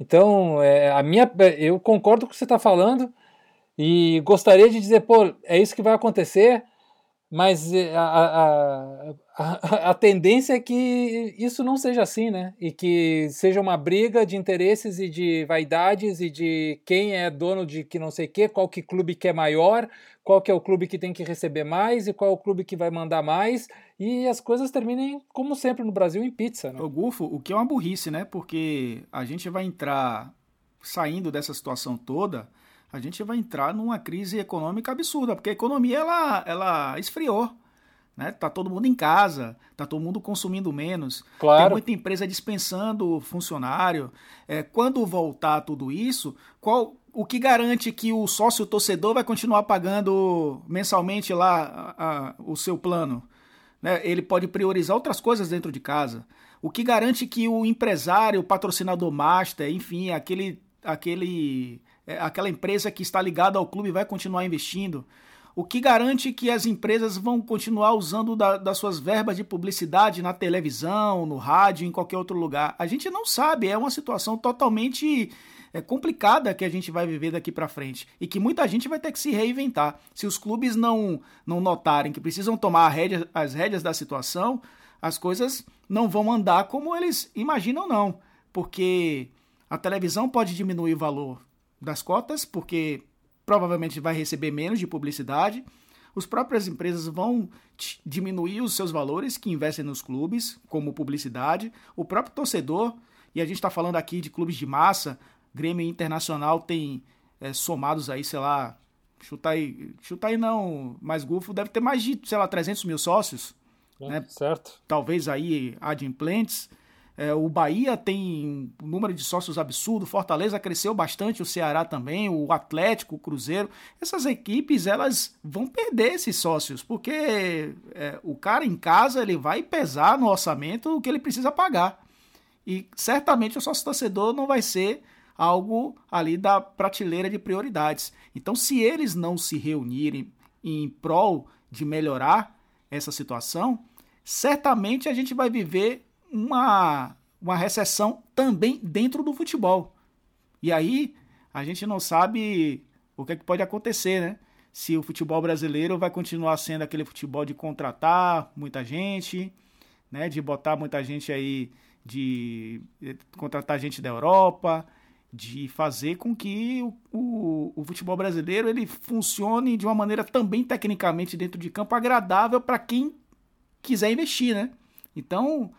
Então, é, a minha, eu concordo com o que você está falando e gostaria de dizer, pô, é isso que vai acontecer, mas eh, a, a, a, tendência é que isso não seja assim, né? E que seja uma briga de interesses e de vaidades e de quem é dono de que não sei o quê, qual que clube que é maior, qual que é o clube que tem que receber mais e qual é o clube que vai mandar mais e as coisas terminem, como sempre no Brasil, em pizza, né? O Gufo, o que é uma burrice, né? Porque a gente vai entrar saindo dessa situação toda a gente vai entrar numa crise econômica absurda, porque a economia ela, ela esfriou. Né? Tá todo mundo em casa, tá todo mundo consumindo menos, claro. tem muita empresa dispensando funcionário. É, quando voltar tudo isso, qual o que garante que o sócio torcedor vai continuar pagando mensalmente lá a, a, o seu plano? Né? Ele pode priorizar outras coisas dentro de casa. O que garante que o empresário, o patrocinador master, enfim, aquele, aquele aquela empresa que está ligada ao clube vai continuar investindo? O que garante que as empresas vão continuar usando da, das suas verbas de publicidade na televisão, no rádio, em qualquer outro lugar? A gente não sabe, é uma situação totalmente é, complicada que a gente vai viver daqui para frente e que muita gente vai ter que se reinventar. Se os clubes não, não notarem que precisam tomar rédea, as rédeas da situação, as coisas não vão andar como eles imaginam, não. Porque a televisão pode diminuir o valor das cotas, porque provavelmente vai receber menos de publicidade. As próprias empresas vão diminuir os seus valores que investem nos clubes, como publicidade. O próprio torcedor, e a gente está falando aqui de clubes de massa, Grêmio Internacional tem é, somados aí, sei lá, chuta aí, chuta aí não, mas Gufo deve ter mais de, sei lá, 300 mil sócios. É, né? Certo. Talvez aí adimplentes. É, o Bahia tem um número de sócios absurdo, Fortaleza cresceu bastante, o Ceará também, o Atlético, o Cruzeiro. Essas equipes elas vão perder esses sócios, porque é, o cara em casa ele vai pesar no orçamento o que ele precisa pagar. E certamente o sócio torcedor não vai ser algo ali da prateleira de prioridades. Então, se eles não se reunirem em prol de melhorar essa situação, certamente a gente vai viver uma, uma recessão também dentro do futebol. E aí a gente não sabe o que, é que pode acontecer, né? Se o futebol brasileiro vai continuar sendo aquele futebol de contratar muita gente, né? De botar muita gente aí, de, de contratar gente da Europa, de fazer com que o, o, o, futebol brasileiro ele funcione de uma maneira também tecnicamente dentro de campo agradável para quem quiser investir, né? Então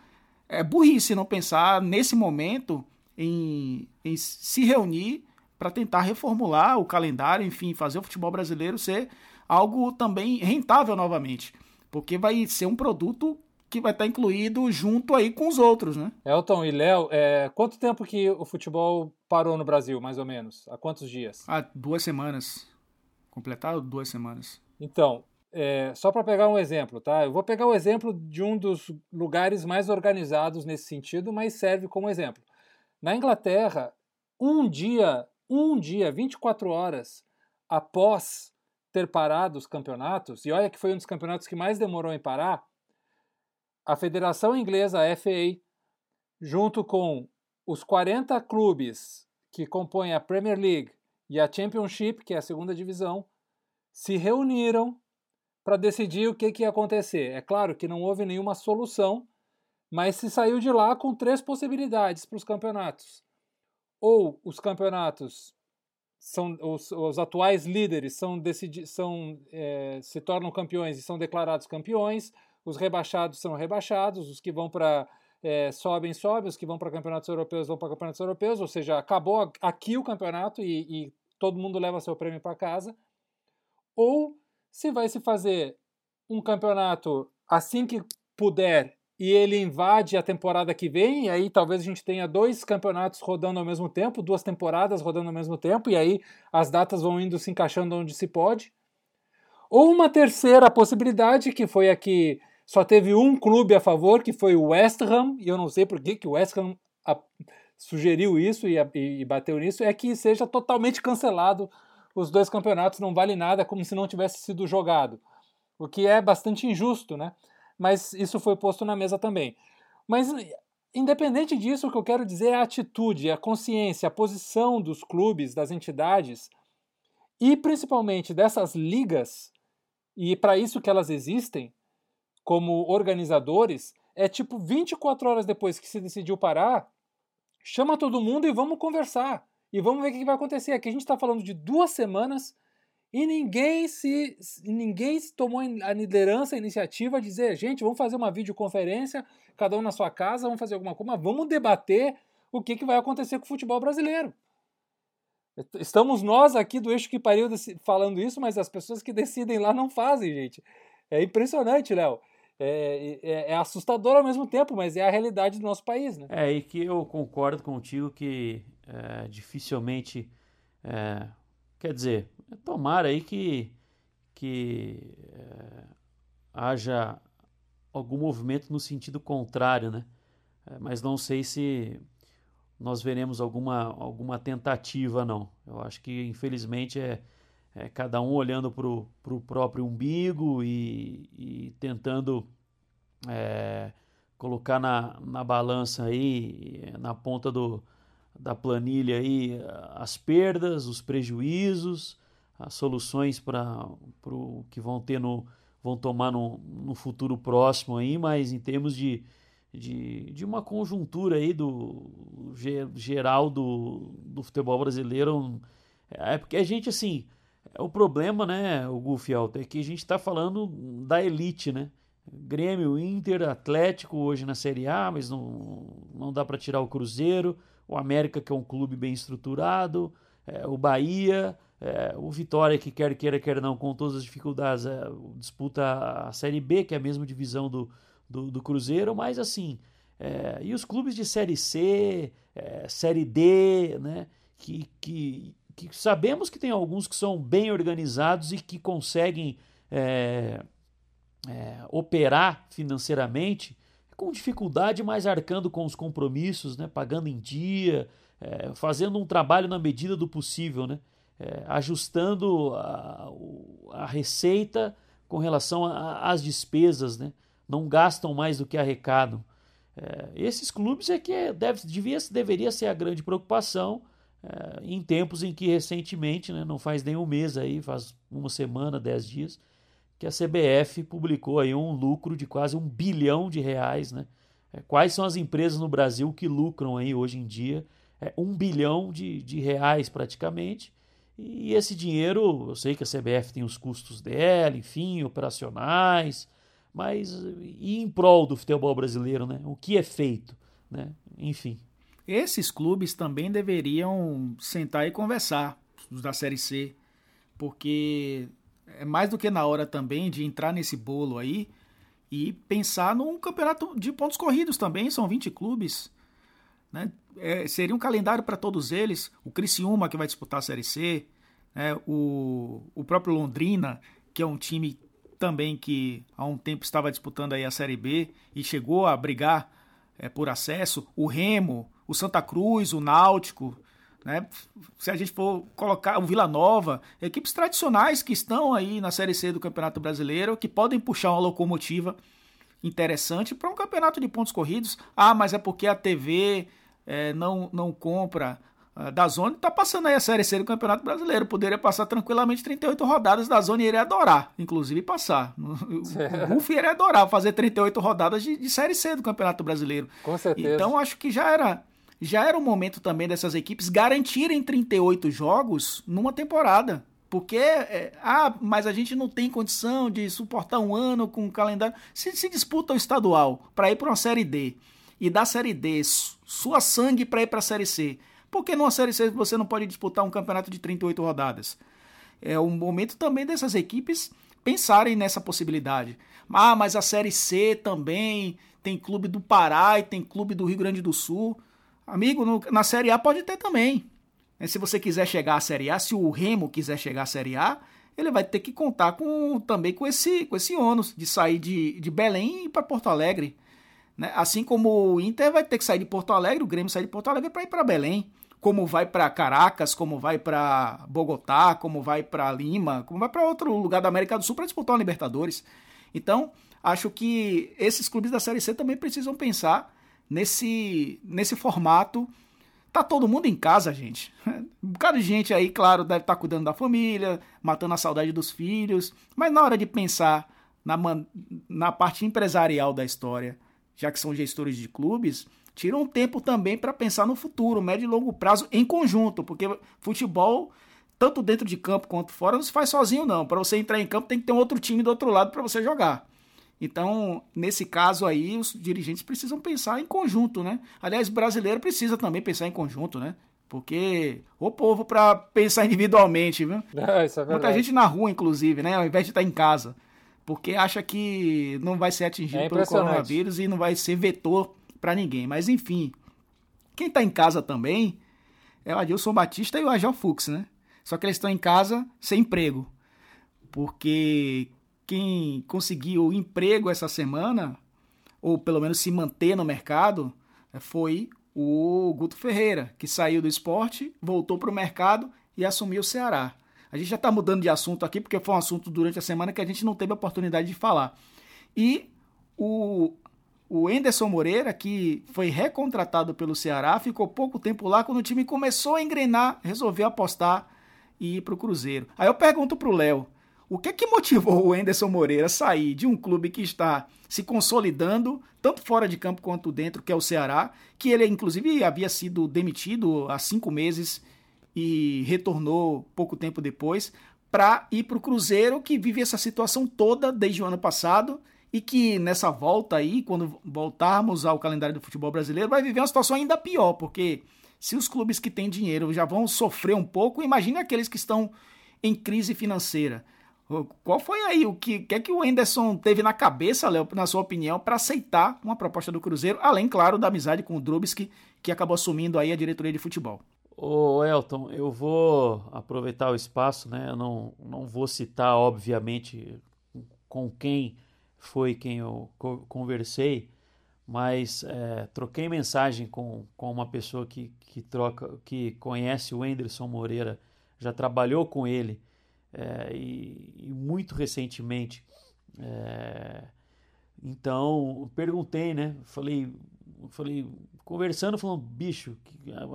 é burrice não pensar nesse momento em, em se reunir para tentar reformular o calendário, enfim, fazer o futebol brasileiro ser algo também rentável novamente, porque vai ser um produto que vai estar incluído junto aí com os outros, né? Elton e Léo, é, quanto tempo que o futebol parou no Brasil, mais ou menos? Há quantos dias? Há duas semanas. Completado duas semanas. Então, é, só para pegar um exemplo, tá? Eu vou pegar o exemplo de um dos lugares mais organizados nesse sentido, mas serve como exemplo. Na Inglaterra, um dia, um dia, 24 horas após ter parado os campeonatos, e olha que foi um dos campeonatos que mais demorou em parar, a Federação Inglesa, a FA, junto com os 40 clubes que compõem a Premier League e a Championship, que é a segunda divisão, se reuniram para decidir o que, que ia acontecer. É claro que não houve nenhuma solução, mas se saiu de lá com três possibilidades para os campeonatos. Ou os campeonatos são os, os atuais líderes são, decidi, são é, se tornam campeões e são declarados campeões, os rebaixados são rebaixados, os que vão para é, sobem, sobem, os que vão para campeonatos europeus vão para campeonatos europeus, ou seja, acabou aqui o campeonato e, e todo mundo leva seu prêmio para casa. Ou se vai se fazer um campeonato assim que puder e ele invade a temporada que vem, e aí talvez a gente tenha dois campeonatos rodando ao mesmo tempo, duas temporadas rodando ao mesmo tempo, e aí as datas vão indo se encaixando onde se pode. Ou uma terceira possibilidade, que foi a que só teve um clube a favor, que foi o West Ham, e eu não sei por que, que o West Ham sugeriu isso e bateu nisso, é que seja totalmente cancelado os dois campeonatos, não vale nada, como se não tivesse sido jogado. O que é bastante injusto, né? Mas isso foi posto na mesa também. Mas independente disso, o que eu quero dizer é a atitude, a consciência, a posição dos clubes, das entidades e principalmente dessas ligas, e para isso que elas existem como organizadores, é tipo 24 horas depois que se decidiu parar, chama todo mundo e vamos conversar. E vamos ver o que vai acontecer. Aqui a gente está falando de duas semanas e ninguém se ninguém tomou a liderança, a iniciativa de dizer, gente, vamos fazer uma videoconferência, cada um na sua casa, vamos fazer alguma coisa, mas vamos debater o que, que vai acontecer com o futebol brasileiro. Estamos nós aqui do Eixo que Pariu falando isso, mas as pessoas que decidem lá não fazem, gente. É impressionante, Léo. É, é, é, assustador ao mesmo tempo, mas é a realidade do nosso país, né? É, e que eu concordo contigo que é, dificilmente, é, quer dizer, tomara aí que, que é, haja algum movimento no sentido contrário, né? É, mas não sei se nós veremos alguma, alguma tentativa, não. Eu acho que, infelizmente, é, é cada um olhando para o próprio umbigo e, e tentando é, colocar na, na balança aí, na ponta do, da planilha aí, as perdas, os prejuízos, as soluções para o que vão ter no vão tomar no, no futuro próximo aí, mas em termos de, de, de uma conjuntura aí do geral do, do futebol brasileiro, é porque a gente assim, o problema, né, o Gufiel, é que a gente está falando da elite, né? Grêmio, Inter, Atlético hoje na Série A, mas não, não dá para tirar o Cruzeiro, o América que é um clube bem estruturado, é, o Bahia, é, o Vitória, que quer queira, quer não, com todas as dificuldades, é, disputa a Série B, que é a mesma divisão do, do, do Cruzeiro, mas assim, é, e os clubes de Série C, é, Série D, né, que, que, que, sabemos que tem alguns que são bem organizados e que conseguem é, operar financeiramente com dificuldade, mas arcando com os compromissos, né, pagando em dia, fazendo um trabalho na medida do possível, né? é, ajustando a, a, receita com relação às despesas, né? não gastam mais do que arrecadam. É, esses clubes é que deve, devia, deveria ser a grande preocupação é, em tempos em que recentemente, né, não faz nem um mês aí, faz uma semana, dez dias, que a CBF publicou aí um lucro de quase um bilhão de reais. Né? É, quais são as empresas no Brasil que lucram aí hoje em dia? É, um bilhão de, de reais praticamente e esse dinheiro, eu sei que a CBF tem os custos dela, enfim, operacionais, mas e em prol do futebol brasileiro, né? O que é feito, né? Enfim. Esses clubes também deveriam sentar e conversar, os da Série C, porque é mais do que na hora também de entrar nesse bolo aí e pensar num campeonato de pontos corridos também, são 20 clubes. Né? É, seria um calendário para todos eles. O Criciúma, que vai disputar a Série C, né? o, o próprio Londrina, que é um time também que há um tempo estava disputando aí a Série B e chegou a brigar é, por acesso. O Remo, o Santa Cruz, o Náutico. Né? Se a gente for colocar o Vila Nova, equipes tradicionais que estão aí na Série C do Campeonato Brasileiro, que podem puxar uma locomotiva interessante para um campeonato de pontos corridos. Ah, mas é porque a TV é, não, não compra ah, da Zona. Está passando aí a Série C do Campeonato Brasileiro. Poderia passar tranquilamente 38 rodadas da Zona e iria adorar, inclusive passar. O Ruff iria adorar fazer 38 rodadas de, de Série C do Campeonato Brasileiro. Com certeza. Então acho que já era já era o momento também dessas equipes garantirem 38 jogos numa temporada. Porque, é, ah, mas a gente não tem condição de suportar um ano com um calendário. Se, se disputa o estadual para ir para uma Série D e da Série D sua sangue para ir para a Série C, por que numa Série C você não pode disputar um campeonato de 38 rodadas? É o momento também dessas equipes pensarem nessa possibilidade. Ah, mas a Série C também tem clube do Pará e tem clube do Rio Grande do Sul. Amigo, no, na Série A pode ter também. É, se você quiser chegar à Série A, se o Remo quiser chegar à Série A, ele vai ter que contar com, também com esse, com esse ônus de sair de, de Belém para Porto Alegre. Né? Assim como o Inter vai ter que sair de Porto Alegre, o Grêmio sair de Porto Alegre para ir para Belém. Como vai para Caracas, como vai para Bogotá, como vai para Lima, como vai para outro lugar da América do Sul para disputar o Libertadores. Então, acho que esses clubes da Série C também precisam pensar nesse, nesse formato Tá todo mundo em casa, gente. Um bocado de gente aí, claro, deve estar tá cuidando da família, matando a saudade dos filhos. Mas na hora de pensar na, na parte empresarial da história, já que são gestores de clubes, tira um tempo também para pensar no futuro, médio e longo prazo, em conjunto, porque futebol, tanto dentro de campo quanto fora, não se faz sozinho, não. Para você entrar em campo, tem que ter um outro time do outro lado para você jogar. Então, nesse caso aí, os dirigentes precisam pensar em conjunto, né? Aliás, o brasileiro precisa também pensar em conjunto, né? Porque o povo para pensar individualmente, viu? É, isso é Muita gente na rua, inclusive, né? Ao invés de estar em casa. Porque acha que não vai ser atingido é pelo coronavírus e não vai ser vetor para ninguém. Mas enfim, quem está em casa também é o Adilson Batista e o Agel Fux, né? Só que eles estão em casa sem emprego. Porque quem conseguiu emprego essa semana, ou pelo menos se manter no mercado, é, foi o Guto Ferreira, que saiu do esporte, voltou para o mercado e assumiu o Ceará. A gente já está mudando de assunto aqui, porque foi um assunto durante a semana que a gente não teve a oportunidade de falar. E o, o Enderson Moreira, que foi recontratado pelo Ceará, ficou pouco tempo lá. Quando o time começou a engrenar, resolveu apostar e ir para o Cruzeiro. Aí eu pergunto para o Léo: o que é que motivou o Enderson Moreira a sair de um clube que está se consolidando, tanto fora de campo quanto dentro, que é o Ceará, que ele inclusive havia sido demitido há cinco meses e retornou pouco tempo depois, para ir para o Cruzeiro, que vive essa situação toda desde o ano passado e que nessa volta aí, quando voltarmos ao calendário do futebol brasileiro, vai viver uma situação ainda pior, porque se os clubes que têm dinheiro já vão sofrer um pouco, imagine aqueles que estão em crise financeira. Qual foi aí o que, que é que o Enderson teve na cabeça, Léo, na sua opinião, para aceitar uma proposta do Cruzeiro, além, claro, da amizade com o Drubsky, que acabou assumindo aí a diretoria de futebol? Ô Elton, eu vou aproveitar o espaço, né? Eu não, não vou citar, obviamente, com quem foi quem eu conversei, mas é, troquei mensagem com, com uma pessoa que, que troca, que conhece o Enderson Moreira, já trabalhou com ele é, e, e, muito recentemente. É, então, perguntei, né? Falei, falei, conversando, falando, bicho,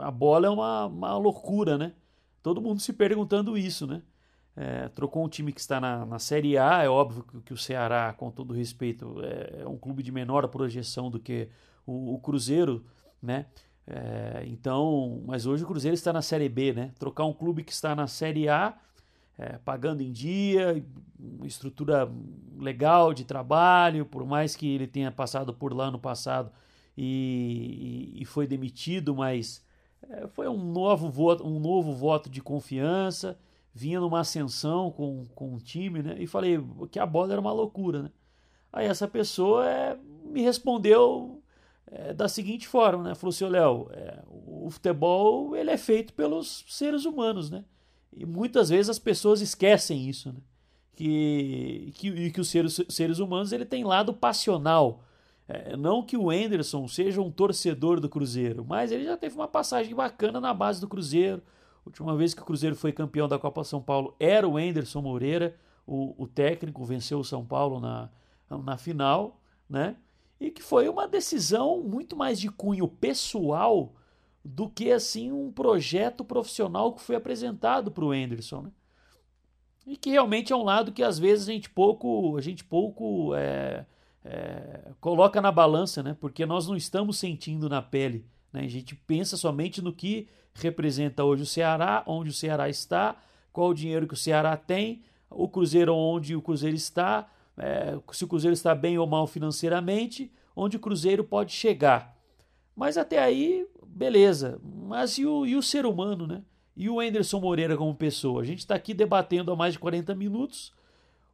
a bola é uma, uma loucura, né? Todo mundo se perguntando isso, né? É, trocou um time que está na, na Série A, é óbvio que, que, o Ceará, com todo respeito, é, é, um clube de menor projeção do que o, o Cruzeiro, né? É, então, mas hoje o Cruzeiro está na Série B, né? Trocar um clube que está na Série A é, pagando em dia, uma estrutura legal de trabalho, por mais que ele tenha passado por lá no passado e, e, e foi demitido, mas é, foi um novo voto, um novo voto de confiança, vinha numa ascensão com, com o time, né? E falei que a bola era uma loucura, né? Aí essa pessoa é, me respondeu é, da seguinte forma, né? Falou assim, Léo, é, o futebol ele é feito pelos seres humanos, né? E muitas vezes as pessoas esquecem isso, né? Que, que, que os seres, seres humanos ele tem lado passional. É, não que o Enderson seja um torcedor do Cruzeiro, mas ele já teve uma passagem bacana na base do Cruzeiro. Última vez que o Cruzeiro foi campeão da Copa São Paulo era o Enderson Moreira, o, o técnico, venceu o São Paulo na, na final. né? E que foi uma decisão muito mais de cunho pessoal do que assim um projeto profissional que foi apresentado para o Anderson, né? E que realmente é um lado que às vezes a gente pouco, a gente pouco é, é, coloca na balança, né? Porque nós não estamos sentindo na pele. Né? A gente pensa somente no que representa hoje o Ceará, onde o Ceará está, qual o dinheiro que o Ceará tem, o Cruzeiro onde o Cruzeiro está, é, se o Cruzeiro está bem ou mal financeiramente, onde o Cruzeiro pode chegar. Mas até aí, beleza. Mas e o, e o ser humano, né? e o Anderson Moreira como pessoa. A gente está aqui debatendo há mais de 40 minutos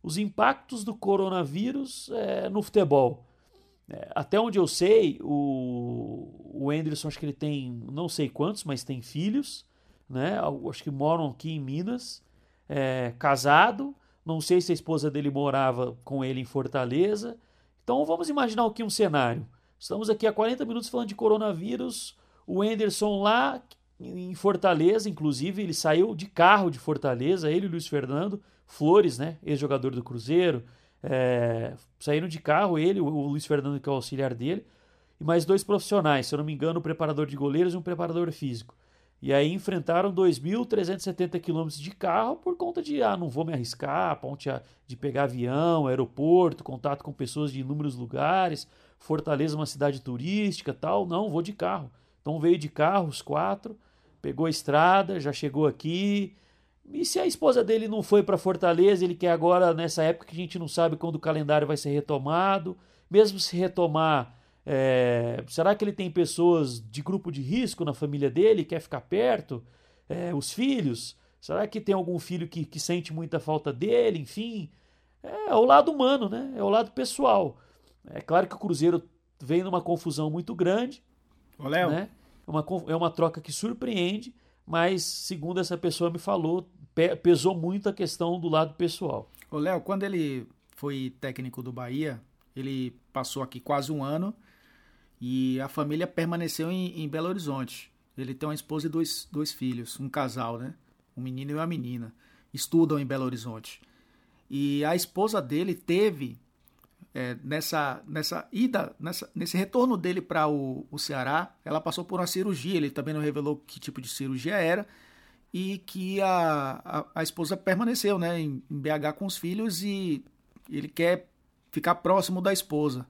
os impactos do coronavírus é, no futebol. É, até onde eu sei, o, o Anderson acho que ele tem não sei quantos, mas tem filhos, né? Acho que moram aqui em Minas, é, casado. Não sei se a esposa dele morava com ele em Fortaleza. Então vamos imaginar aqui um cenário. Estamos aqui há 40 minutos falando de coronavírus. O Anderson lá, em Fortaleza, inclusive, ele saiu de carro de Fortaleza, ele e o Luiz Fernando Flores, né, ex-jogador do Cruzeiro, é, saíram de carro, ele, o, Luiz Fernando, que é o auxiliar dele, e mais dois profissionais, se eu não me engano, um preparador de goleiros e um preparador físico. E aí enfrentaram 2.370 quilômetros de carro por conta de, ah, não vou me arriscar, ponte de pegar avião, aeroporto, contato com pessoas de inúmeros lugares, Fortaleza uma cidade turística tal, não, vou de carro. Então veio de carro os quatro, pegou a estrada, já chegou aqui. E se a esposa dele não foi para Fortaleza, ele quer agora, nessa época que a gente não sabe quando o calendário vai ser retomado, mesmo se retomar, é, será que ele tem pessoas de grupo de risco na família dele, quer ficar perto? É, os filhos? Será que tem algum filho que, que sente muita falta dele? Enfim, é, é o lado humano, né? É o lado pessoal. É claro que o Cruzeiro vem numa confusão muito grande. Ô, Léo, né? É uma, é uma troca que surpreende, mas segundo essa pessoa me falou, pesou muito a questão do lado pessoal. Ô Léo, quando ele foi técnico do Bahia, ele passou aqui quase um ano e a família permaneceu em, em Belo Horizonte. Ele tem uma esposa e dois, dois filhos, um casal, né? Um menino e uma menina. Estudam em Belo Horizonte. E a esposa dele teve é, nessa, nessa ida, nessa, nesse retorno dele para o, o Ceará, ela passou por uma cirurgia. Ele também não revelou que tipo de cirurgia era e que a, a, a esposa permaneceu né, em, em, BH com os filhos e ele quer ficar próximo da esposa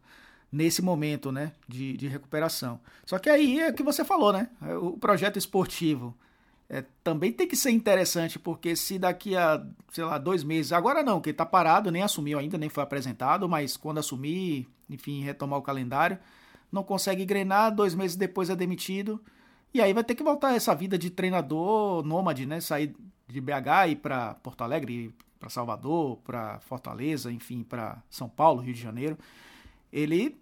nesse momento né, de, de recuperação. Só que aí é o que você falou, né? O projeto esportivo é, também tem que ser interessante, porque se daqui a, sei lá, dois meses, agora não, que está parado, nem assumiu ainda, nem foi apresentado, mas quando assumir, enfim, retomar o calendário, não consegue engrenar, dois meses depois é demitido, e aí vai ter que voltar essa vida de treinador nômade, né? Sair de BH e ir para Porto Alegre, para Salvador, para Fortaleza, enfim, para São Paulo, Rio de Janeiro. Ele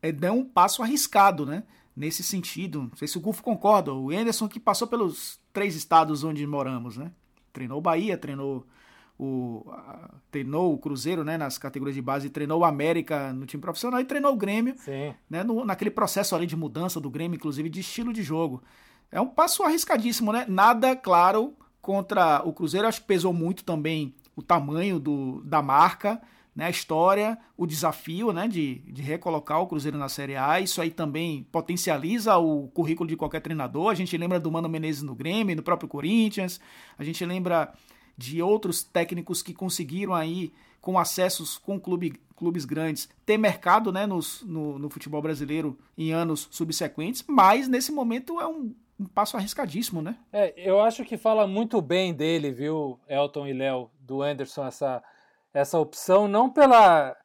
é, deu um passo arriscado, né? nesse sentido. Não sei se o Gufo concorda. O Anderson que passou pelos três estados onde moramos, né? Treinou o Bahia, treinou o, treinou o Cruzeiro né, nas categorias de base, treinou o América no time profissional e treinou o Grêmio né, no, naquele processo ali de mudança do Grêmio, inclusive de estilo de jogo. É um passo arriscadíssimo, né? Nada, claro, contra o Cruzeiro. Acho que pesou muito também o tamanho do, da marca né, a história, o desafio né, de, de recolocar o Cruzeiro na Série A. Isso aí também potencializa o currículo de qualquer treinador. A gente lembra do Mano Menezes no Grêmio, no próprio Corinthians. A gente lembra de outros técnicos que conseguiram aí, com acessos com clube, clubes grandes, ter mercado né, nos, no, no futebol brasileiro em anos subsequentes. Mas nesse momento é um, um passo arriscadíssimo, né? É, eu acho que fala muito bem dele, viu, Elton e Léo, do Anderson, essa essa opção não pela,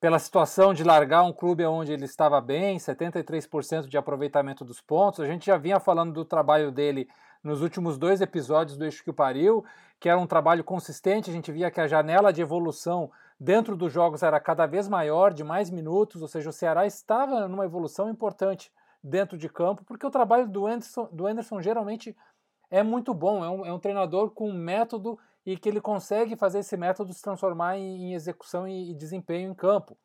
pela situação de largar um clube onde ele estava bem, 73% de aproveitamento dos pontos. A gente já vinha falando do trabalho dele nos últimos dois episódios do Eixo que o Pariu, que era um trabalho consistente, a gente via que a janela de evolução dentro dos jogos era cada vez maior, de mais minutos, ou seja, o Ceará estava numa evolução importante dentro de campo, porque o trabalho do Anderson, do Anderson geralmente é muito bom, é um, é um treinador com método e que ele consegue fazer esse método se transformar em, em execução e, e, desempenho em campo.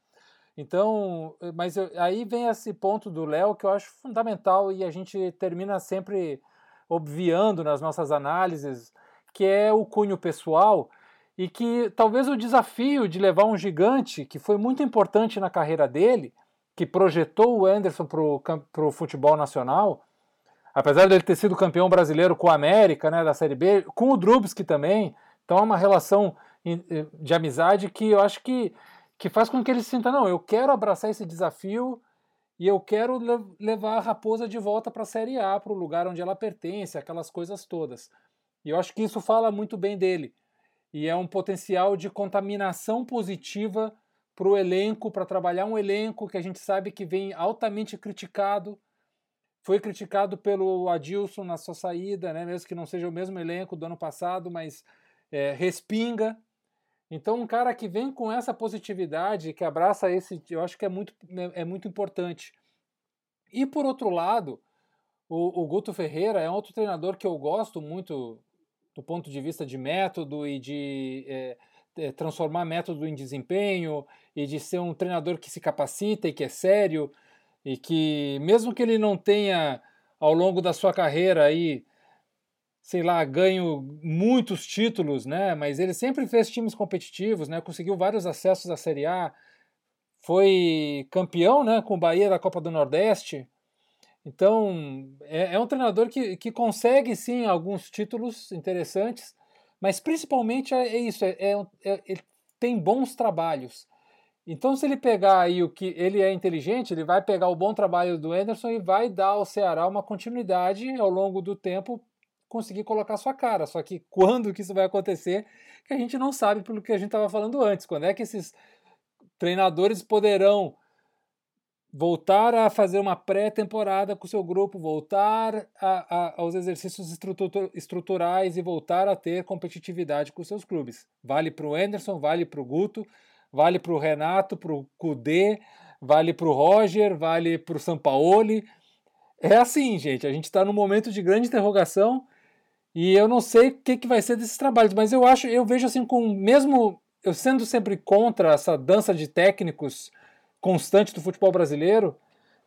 Então, mas eu, aí vem esse ponto do Léo que eu acho fundamental e a gente termina sempre obviando nas nossas análises, que é o cunho pessoal. e que talvez o desafio de levar um gigante, que foi muito importante na carreira dele, que projetou o Anderson para o futebol nacional, apesar dele ter sido campeão brasileiro com o América, né, da Série B, com o Drubski também, então é uma relação de amizade que eu acho que, que faz com que ele sinta, não, eu quero abraçar esse desafio e eu quero levar a Raposa de volta para a Série A, para o lugar onde ela pertence, aquelas coisas todas. E eu acho que isso fala muito bem dele e é um potencial de contaminação positiva para o elenco, para trabalhar um elenco que a gente sabe que vem altamente criticado. Foi criticado pelo Adilson na sua saída, né? mesmo que não seja o mesmo elenco do ano passado, mas é, respinga. Então, um cara que vem com essa positividade, que abraça esse, eu acho que é muito, é, é muito importante. E por outro lado, o, o Guto Ferreira é outro treinador que eu gosto muito do ponto de vista de método e de é, é, transformar método em desempenho e de ser um treinador que se capacita e que é sério e que mesmo que ele não tenha ao longo da sua carreira aí sei lá ganho muitos títulos né mas ele sempre fez times competitivos né conseguiu vários acessos à Série A foi campeão né com o Bahia da Copa do Nordeste então, é, é um treinador que, que consegue sim alguns títulos interessantes, mas principalmente é, é isso, é, é, é, ele tem bons trabalhos. Então, se ele pegar aí o que ele é inteligente, ele vai pegar o bom trabalho do Anderson e vai dar ao Ceará uma continuidade ao longo do tempo, conseguir colocar sua cara. Só que quando que isso vai acontecer, que a gente não sabe pelo que a gente estava falando antes. Quando é que esses treinadores poderão voltar a fazer uma pré-temporada com o seu grupo, voltar a, a, aos exercícios estruturais e voltar a ter competitividade com os seus clubes. Vale para o Anderson, vale para o Guto, vale para o Renato, para o Kudê, vale para o Roger, vale para o Sampaoli. É assim, gente, a gente está num momento de grande interrogação e eu não sei o que, que vai ser desses trabalhos, mas eu acho, eu vejo assim com mesmo eu sendo sempre contra essa dança de técnicos constante do futebol brasileiro,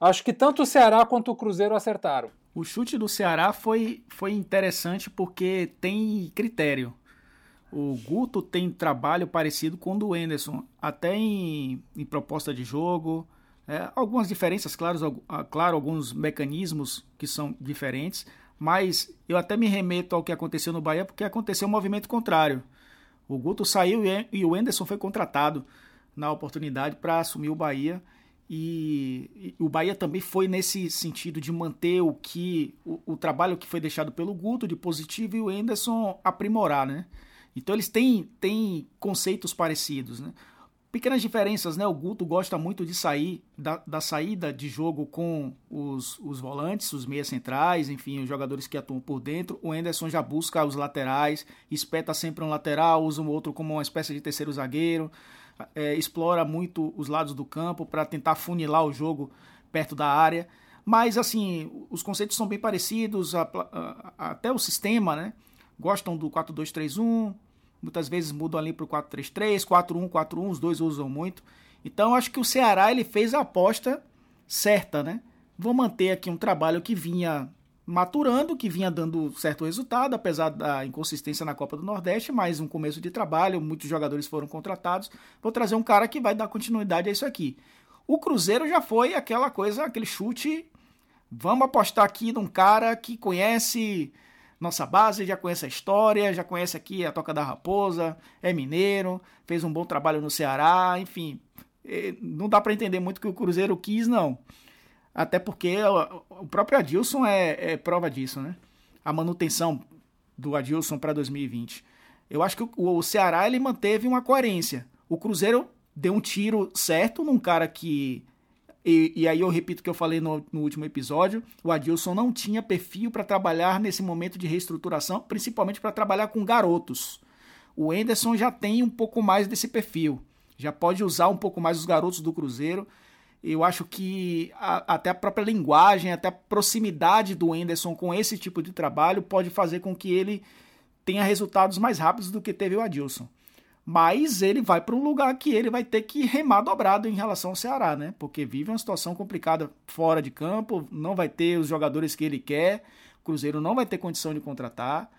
acho que tanto o Ceará quanto o Cruzeiro acertaram. O chute do Ceará foi, foi interessante porque tem critério. O Guto tem trabalho parecido com o do Enderson, até em, em proposta de jogo. É, algumas diferenças, claro, claro, alguns mecanismos que são diferentes, mas eu até me remeto ao que aconteceu no Bahia, porque aconteceu um movimento contrário. O Guto saiu e o Enderson foi contratado na oportunidade para assumir o Bahia. E, e, o Bahia também foi nesse sentido de manter o que o, o, trabalho que foi deixado pelo Guto de positivo e o Enderson aprimorar, né? Então eles têm, têm conceitos parecidos, né? Pequenas diferenças, né? O Guto gosta muito de sair da, da saída de jogo com os, os volantes, os meias centrais, enfim, os jogadores que atuam por dentro. O Enderson já busca os laterais, espeta sempre um lateral, usa um outro como uma espécie de terceiro zagueiro é, explora muito os lados do campo para tentar funilar o jogo perto da área. Mas, assim, os conceitos são bem parecidos, a, a, até o sistema, né? Gostam do 4-2-3-1, muitas vezes mudam ali para o 4-3-3, 4-1-4-1, os dois usam muito. Então, acho que o Ceará ele fez a aposta certa, né? Vou manter aqui um trabalho que vinha maturando, que vinha dando certo resultado, apesar da inconsistência na Copa do Nordeste, mas um começo de trabalho, muitos jogadores foram contratados. Vou trazer um cara que vai dar continuidade a isso aqui. O Cruzeiro já foi aquela coisa, aquele chute. Vamos apostar aqui num cara que conhece nossa base, já conhece a história, já conhece aqui a Toca da Raposa, é mineiro, fez um bom trabalho no Ceará, enfim. Não dá para entender muito o que o Cruzeiro quis, não. Até porque o próprio Adilson é, é prova disso, né? A manutenção do Adilson para 2020. Eu acho que o, Ceará ele manteve uma coerência. O Cruzeiro deu um tiro certo num cara que. E, e aí eu repito o que eu falei no, no, último episódio: o Adilson não tinha perfil para trabalhar nesse momento de reestruturação, principalmente para trabalhar com garotos. O Enderson já tem um pouco mais desse perfil. Já pode usar um pouco mais os garotos do Cruzeiro eu acho que a, até a própria linguagem, até a proximidade do Enderson com esse tipo de trabalho pode fazer com que ele tenha resultados mais rápidos do que teve o Adilson. Mas ele vai para um lugar que ele vai ter que remar dobrado em relação ao Ceará, né? Porque vive uma situação complicada fora de campo, não vai ter os jogadores que ele quer, o Cruzeiro não vai ter condição de contratar.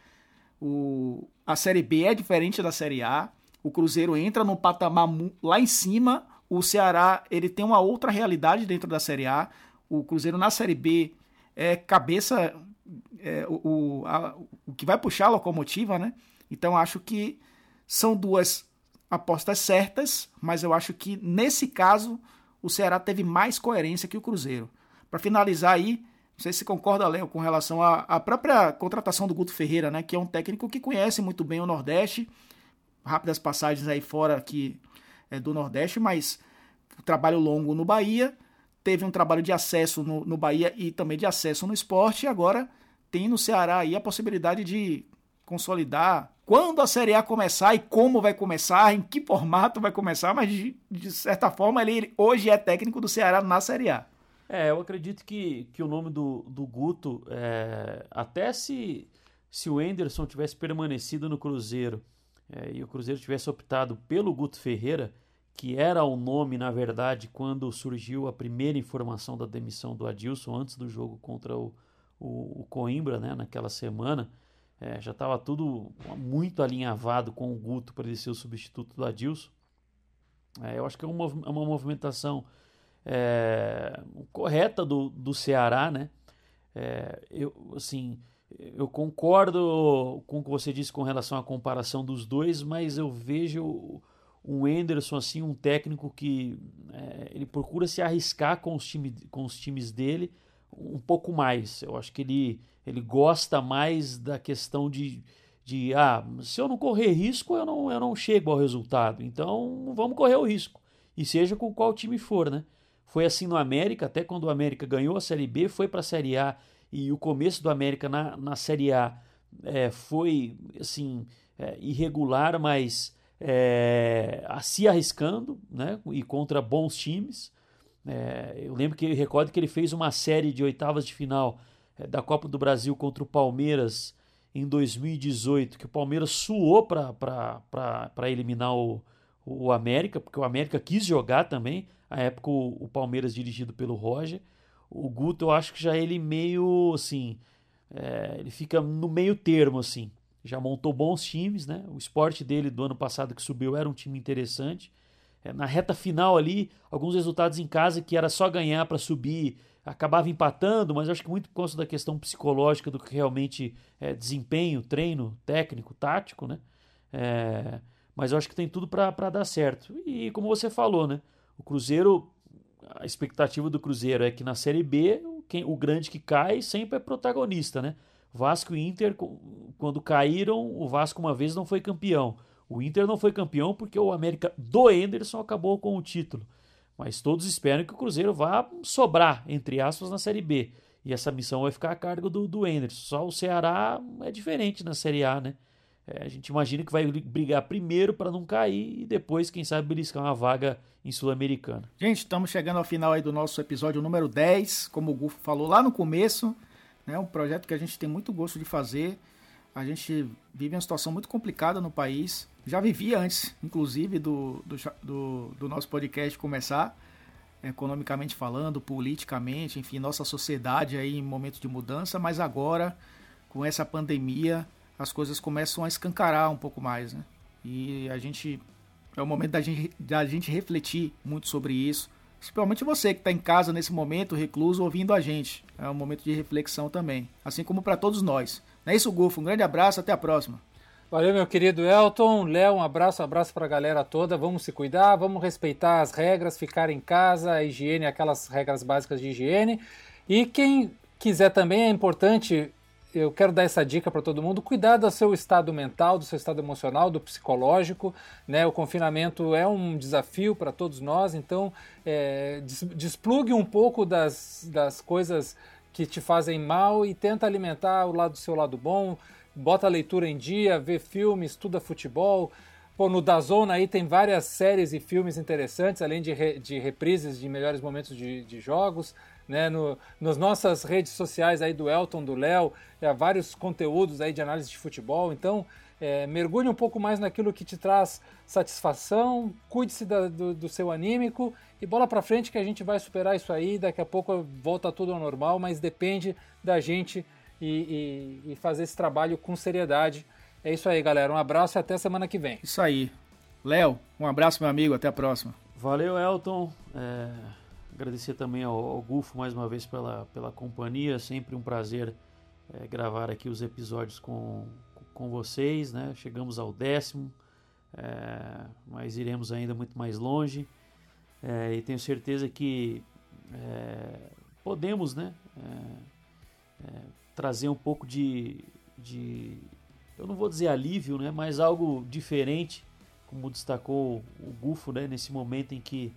O, a Série B é diferente da Série A. o Cruzeiro entra num patamar lá em cima, o Ceará ele tem uma outra realidade dentro da Série A. O Cruzeiro na Série B é cabeça, é, o, a, o que vai puxar a locomotiva, né? Então acho que são duas apostas certas, mas eu acho que nesse caso o Ceará teve mais coerência que o Cruzeiro. Para finalizar aí, não sei se concorda, Léo, com relação à, à, própria contratação do Guto Ferreira, né? Que é um técnico que conhece muito bem o Nordeste. Rápidas passagens aí fora aqui é, do Nordeste, mas trabalho longo no Bahia. Teve um trabalho de acesso no, no Bahia e também de acesso no esporte. E agora tem no Ceará aí a possibilidade de consolidar quando a Série A começar e como vai começar, em que formato vai começar, mas de, de certa forma ele hoje é técnico do Ceará na Série A. É, eu acredito que, que o nome do, do Guto, é, até se, se o Enderson tivesse permanecido no Cruzeiro é, e o Cruzeiro tivesse optado pelo Guto Ferreira, que era o nome, na verdade, quando surgiu a primeira informação da demissão do Adilson, antes do jogo contra o, o, o Coimbra, né, naquela semana, é, já estava tudo muito alinhavado com o Guto para ele ser o substituto do Adilson. É, eu acho que é uma, é uma movimentação é, correta do, do Ceará, né? É, eu, assim, eu concordo com o que você disse com relação à comparação dos dois, mas eu vejo um Enderson assim, um técnico que é, ele procura se arriscar com os, time, com os times dele um pouco mais. Eu acho que ele, ele gosta mais da questão de, de ah, se eu não correr risco, eu não, eu não chego ao resultado. Então vamos correr o risco. E seja com qual time for, né? Foi assim no América, até quando o América ganhou a Série B, foi para a Série A e o começo do América na, na Série A é, foi assim é, irregular, mas é, se arriscando, né? E contra bons times. É, eu lembro que recordo que ele fez uma série de oitavas de final é, da Copa do Brasil contra o Palmeiras em 2018, que o Palmeiras suou para eliminar o, o América, porque o América quis jogar também. A época o, o, Palmeiras dirigido pelo Roger. O Guto, eu acho que já ele meio assim, é, ele fica no meio termo assim. Já montou bons times, né? O esporte dele do ano passado que subiu era um time interessante. É, na reta final ali, alguns resultados em casa que era só ganhar para subir, acabava empatando, mas acho que muito por causa da questão psicológica do que realmente é desempenho, treino, técnico, tático, né? É, mas eu acho que tem tudo para dar certo. E como você falou, né? O Cruzeiro, a expectativa do Cruzeiro é que na Série B, quem, o grande que cai sempre é protagonista, né? Vasco e Inter, quando caíram, o Vasco uma vez não foi campeão. O Inter não foi campeão porque o América do Enderson acabou com o título. Mas todos esperam que o Cruzeiro vá sobrar, entre aspas, na Série B. E essa missão vai ficar a cargo do, do Enderson. Só o Ceará é diferente na Série A, né? É, a gente imagina que vai brigar primeiro para não cair e depois, quem sabe, beliscar uma vaga em Sul-Americana. Gente, estamos chegando ao final aí do nosso episódio número 10. Como o Gufo falou lá no começo, né, um projeto que a gente tem muito gosto de fazer. A gente vive uma situação muito complicada no país. Já vivia antes, inclusive, do, do, do, do nosso podcast começar, economicamente falando, politicamente, enfim, nossa sociedade aí em momentos de mudança, mas agora, com essa pandemia, as coisas começam a escancarar um pouco mais, né? E a gente. É o momento da gente, da gente refletir muito sobre isso. Principalmente você que está em casa nesse momento, recluso, ouvindo a gente. É um momento de reflexão também. Assim como para todos nós. Não é isso, Gufo? Um grande abraço, até a próxima. Valeu, meu querido Elton. Léo, um abraço, um abraço para a galera toda. Vamos se cuidar, vamos respeitar as regras, ficar em casa, a higiene, aquelas regras básicas de higiene. E quem quiser também, é importante, eu quero dar essa dica para todo mundo: cuidar do seu estado mental, do seu estado emocional, do psicológico. Né? O confinamento é um desafio para todos nós, então é, desplugue um pouco das, das coisas que te fazem mal e tenta alimentar o lado do seu lado bom bota a leitura em dia, vê filmes, estuda futebol. Pô, no Dazon aí tem várias séries e filmes interessantes, além de, re, de reprises de melhores momentos de, de jogos. Né? No, nas nossas redes sociais aí do Elton, do Léo, é, vários conteúdos aí de análise de futebol. Então, é, mergulhe um pouco mais naquilo que te traz satisfação, cuide-se do, do, seu anímico e bola para frente que a gente vai superar isso aí. Daqui a pouco volta tudo ao normal, mas depende da gente e, e, e fazer esse trabalho com seriedade. É isso aí, galera. Um abraço e até semana que vem. Isso aí. Léo, um abraço, meu amigo, até a próxima. Valeu, Elton. É, agradecer também ao, ao Gufo mais uma vez pela, pela companhia. Sempre um prazer é, gravar aqui os episódios com, com vocês. Né? Chegamos ao décimo, é, mas iremos ainda muito mais longe. É, e tenho certeza que é, podemos né, é, trazer um pouco de, de, eu não vou dizer alívio, né, mas algo diferente como destacou o Gufo, né, nesse momento em que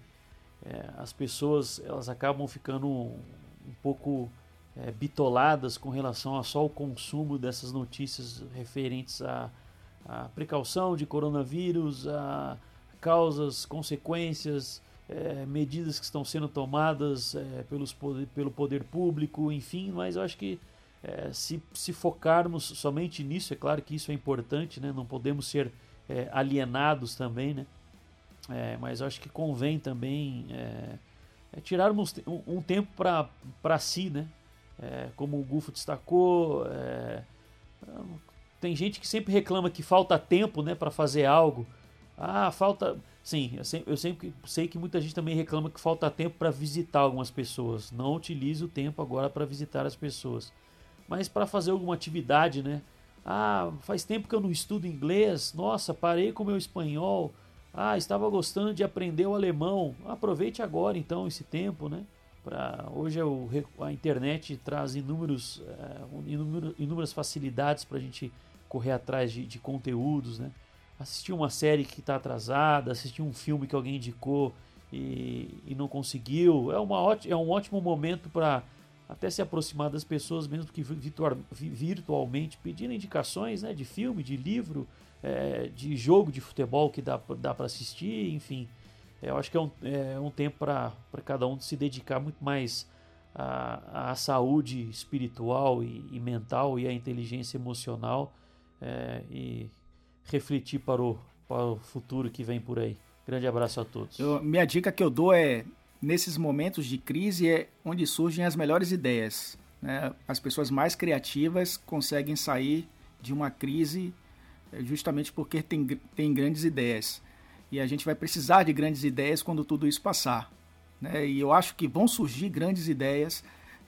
é, as pessoas elas acabam ficando um, um pouco é, bitoladas com relação a só o consumo dessas notícias referentes à, à precaução de coronavírus, a causas, consequências, é, medidas que estão sendo tomadas é, pelos pelo poder público, enfim, mas eu acho que é, se, se focarmos somente nisso, é claro que isso é importante, né? não podemos ser é, alienados também, né? É, mas acho que convém também é, tirarmos um, um tempo para si, né? Como o Gufo destacou, tem gente que sempre reclama que falta tempo, né, para fazer algo. Ah, falta. Sim, eu sempre, eu sempre sei que muita gente também reclama que falta tempo para visitar algumas pessoas. Não utilize o tempo agora para visitar as pessoas, mas para fazer alguma atividade, né? Ah, faz tempo que eu não estudo inglês. Nossa, parei com o meu espanhol. Ah, estava gostando de aprender o alemão. Aproveite agora então esse tempo, né? Pra, hoje é o, a internet traz inúmeros, é, inúmeras facilidades para a gente correr atrás de, de conteúdos, né? Assistir uma série que está atrasada, assistir um filme que alguém indicou e, e não conseguiu. É, uma, é um ótimo momento para até se aproximar das pessoas, mesmo que virtualmente, pedindo indicações né, de filme, de livro, é, de jogo de futebol que dá, dá para assistir, enfim. É, eu acho que é um, é um tempo para cada um se dedicar muito mais à, à saúde espiritual e, e, mental e à inteligência emocional é, e refletir para o, para o futuro que vem por aí. Grande abraço a todos. Eu, minha dica que eu dou é nesses momentos de crise é onde surgem as melhores ideias. Né? As pessoas mais criativas conseguem sair de uma crise eh, justamente porque tem, tem grandes ideias. E a gente vai precisar de grandes ideias quando tudo isso passar. Né? E eu acho que vão surgir grandes ideias,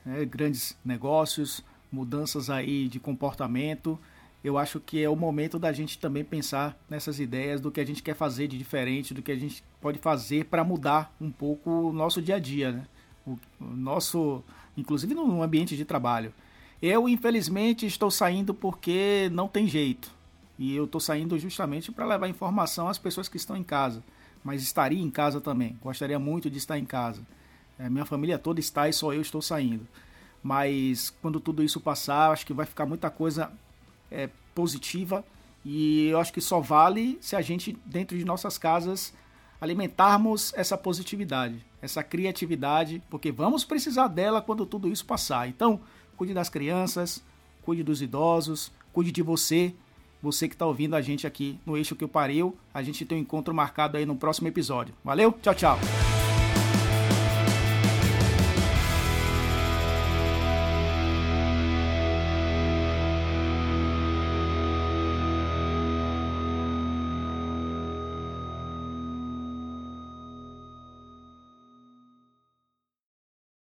né? grandes negócios, mudanças aí de comportamento eu acho que é o momento da gente também pensar nessas ideias do que a gente quer fazer de diferente, do que a gente pode fazer para mudar um pouco o nosso dia a dia, né? o, nosso, inclusive no ambiente de trabalho. Eu, infelizmente, estou saindo porque não tem jeito. E eu estou saindo justamente para levar informação às pessoas que estão em casa. Mas estaria em casa também. Gostaria muito de estar em casa. É, minha família toda está e só eu estou saindo. Mas quando tudo isso passar, acho que vai ficar muita coisa é, positiva e eu acho que só vale se a gente, dentro de nossas casas, alimentarmos essa positividade, essa criatividade, porque vamos precisar dela quando tudo isso passar. Então, cuide das crianças, cuide dos idosos, cuide de você, você que está ouvindo a gente aqui no Eixo que eu pariu. A gente tem um encontro marcado aí no próximo episódio. Valeu, tchau, tchau.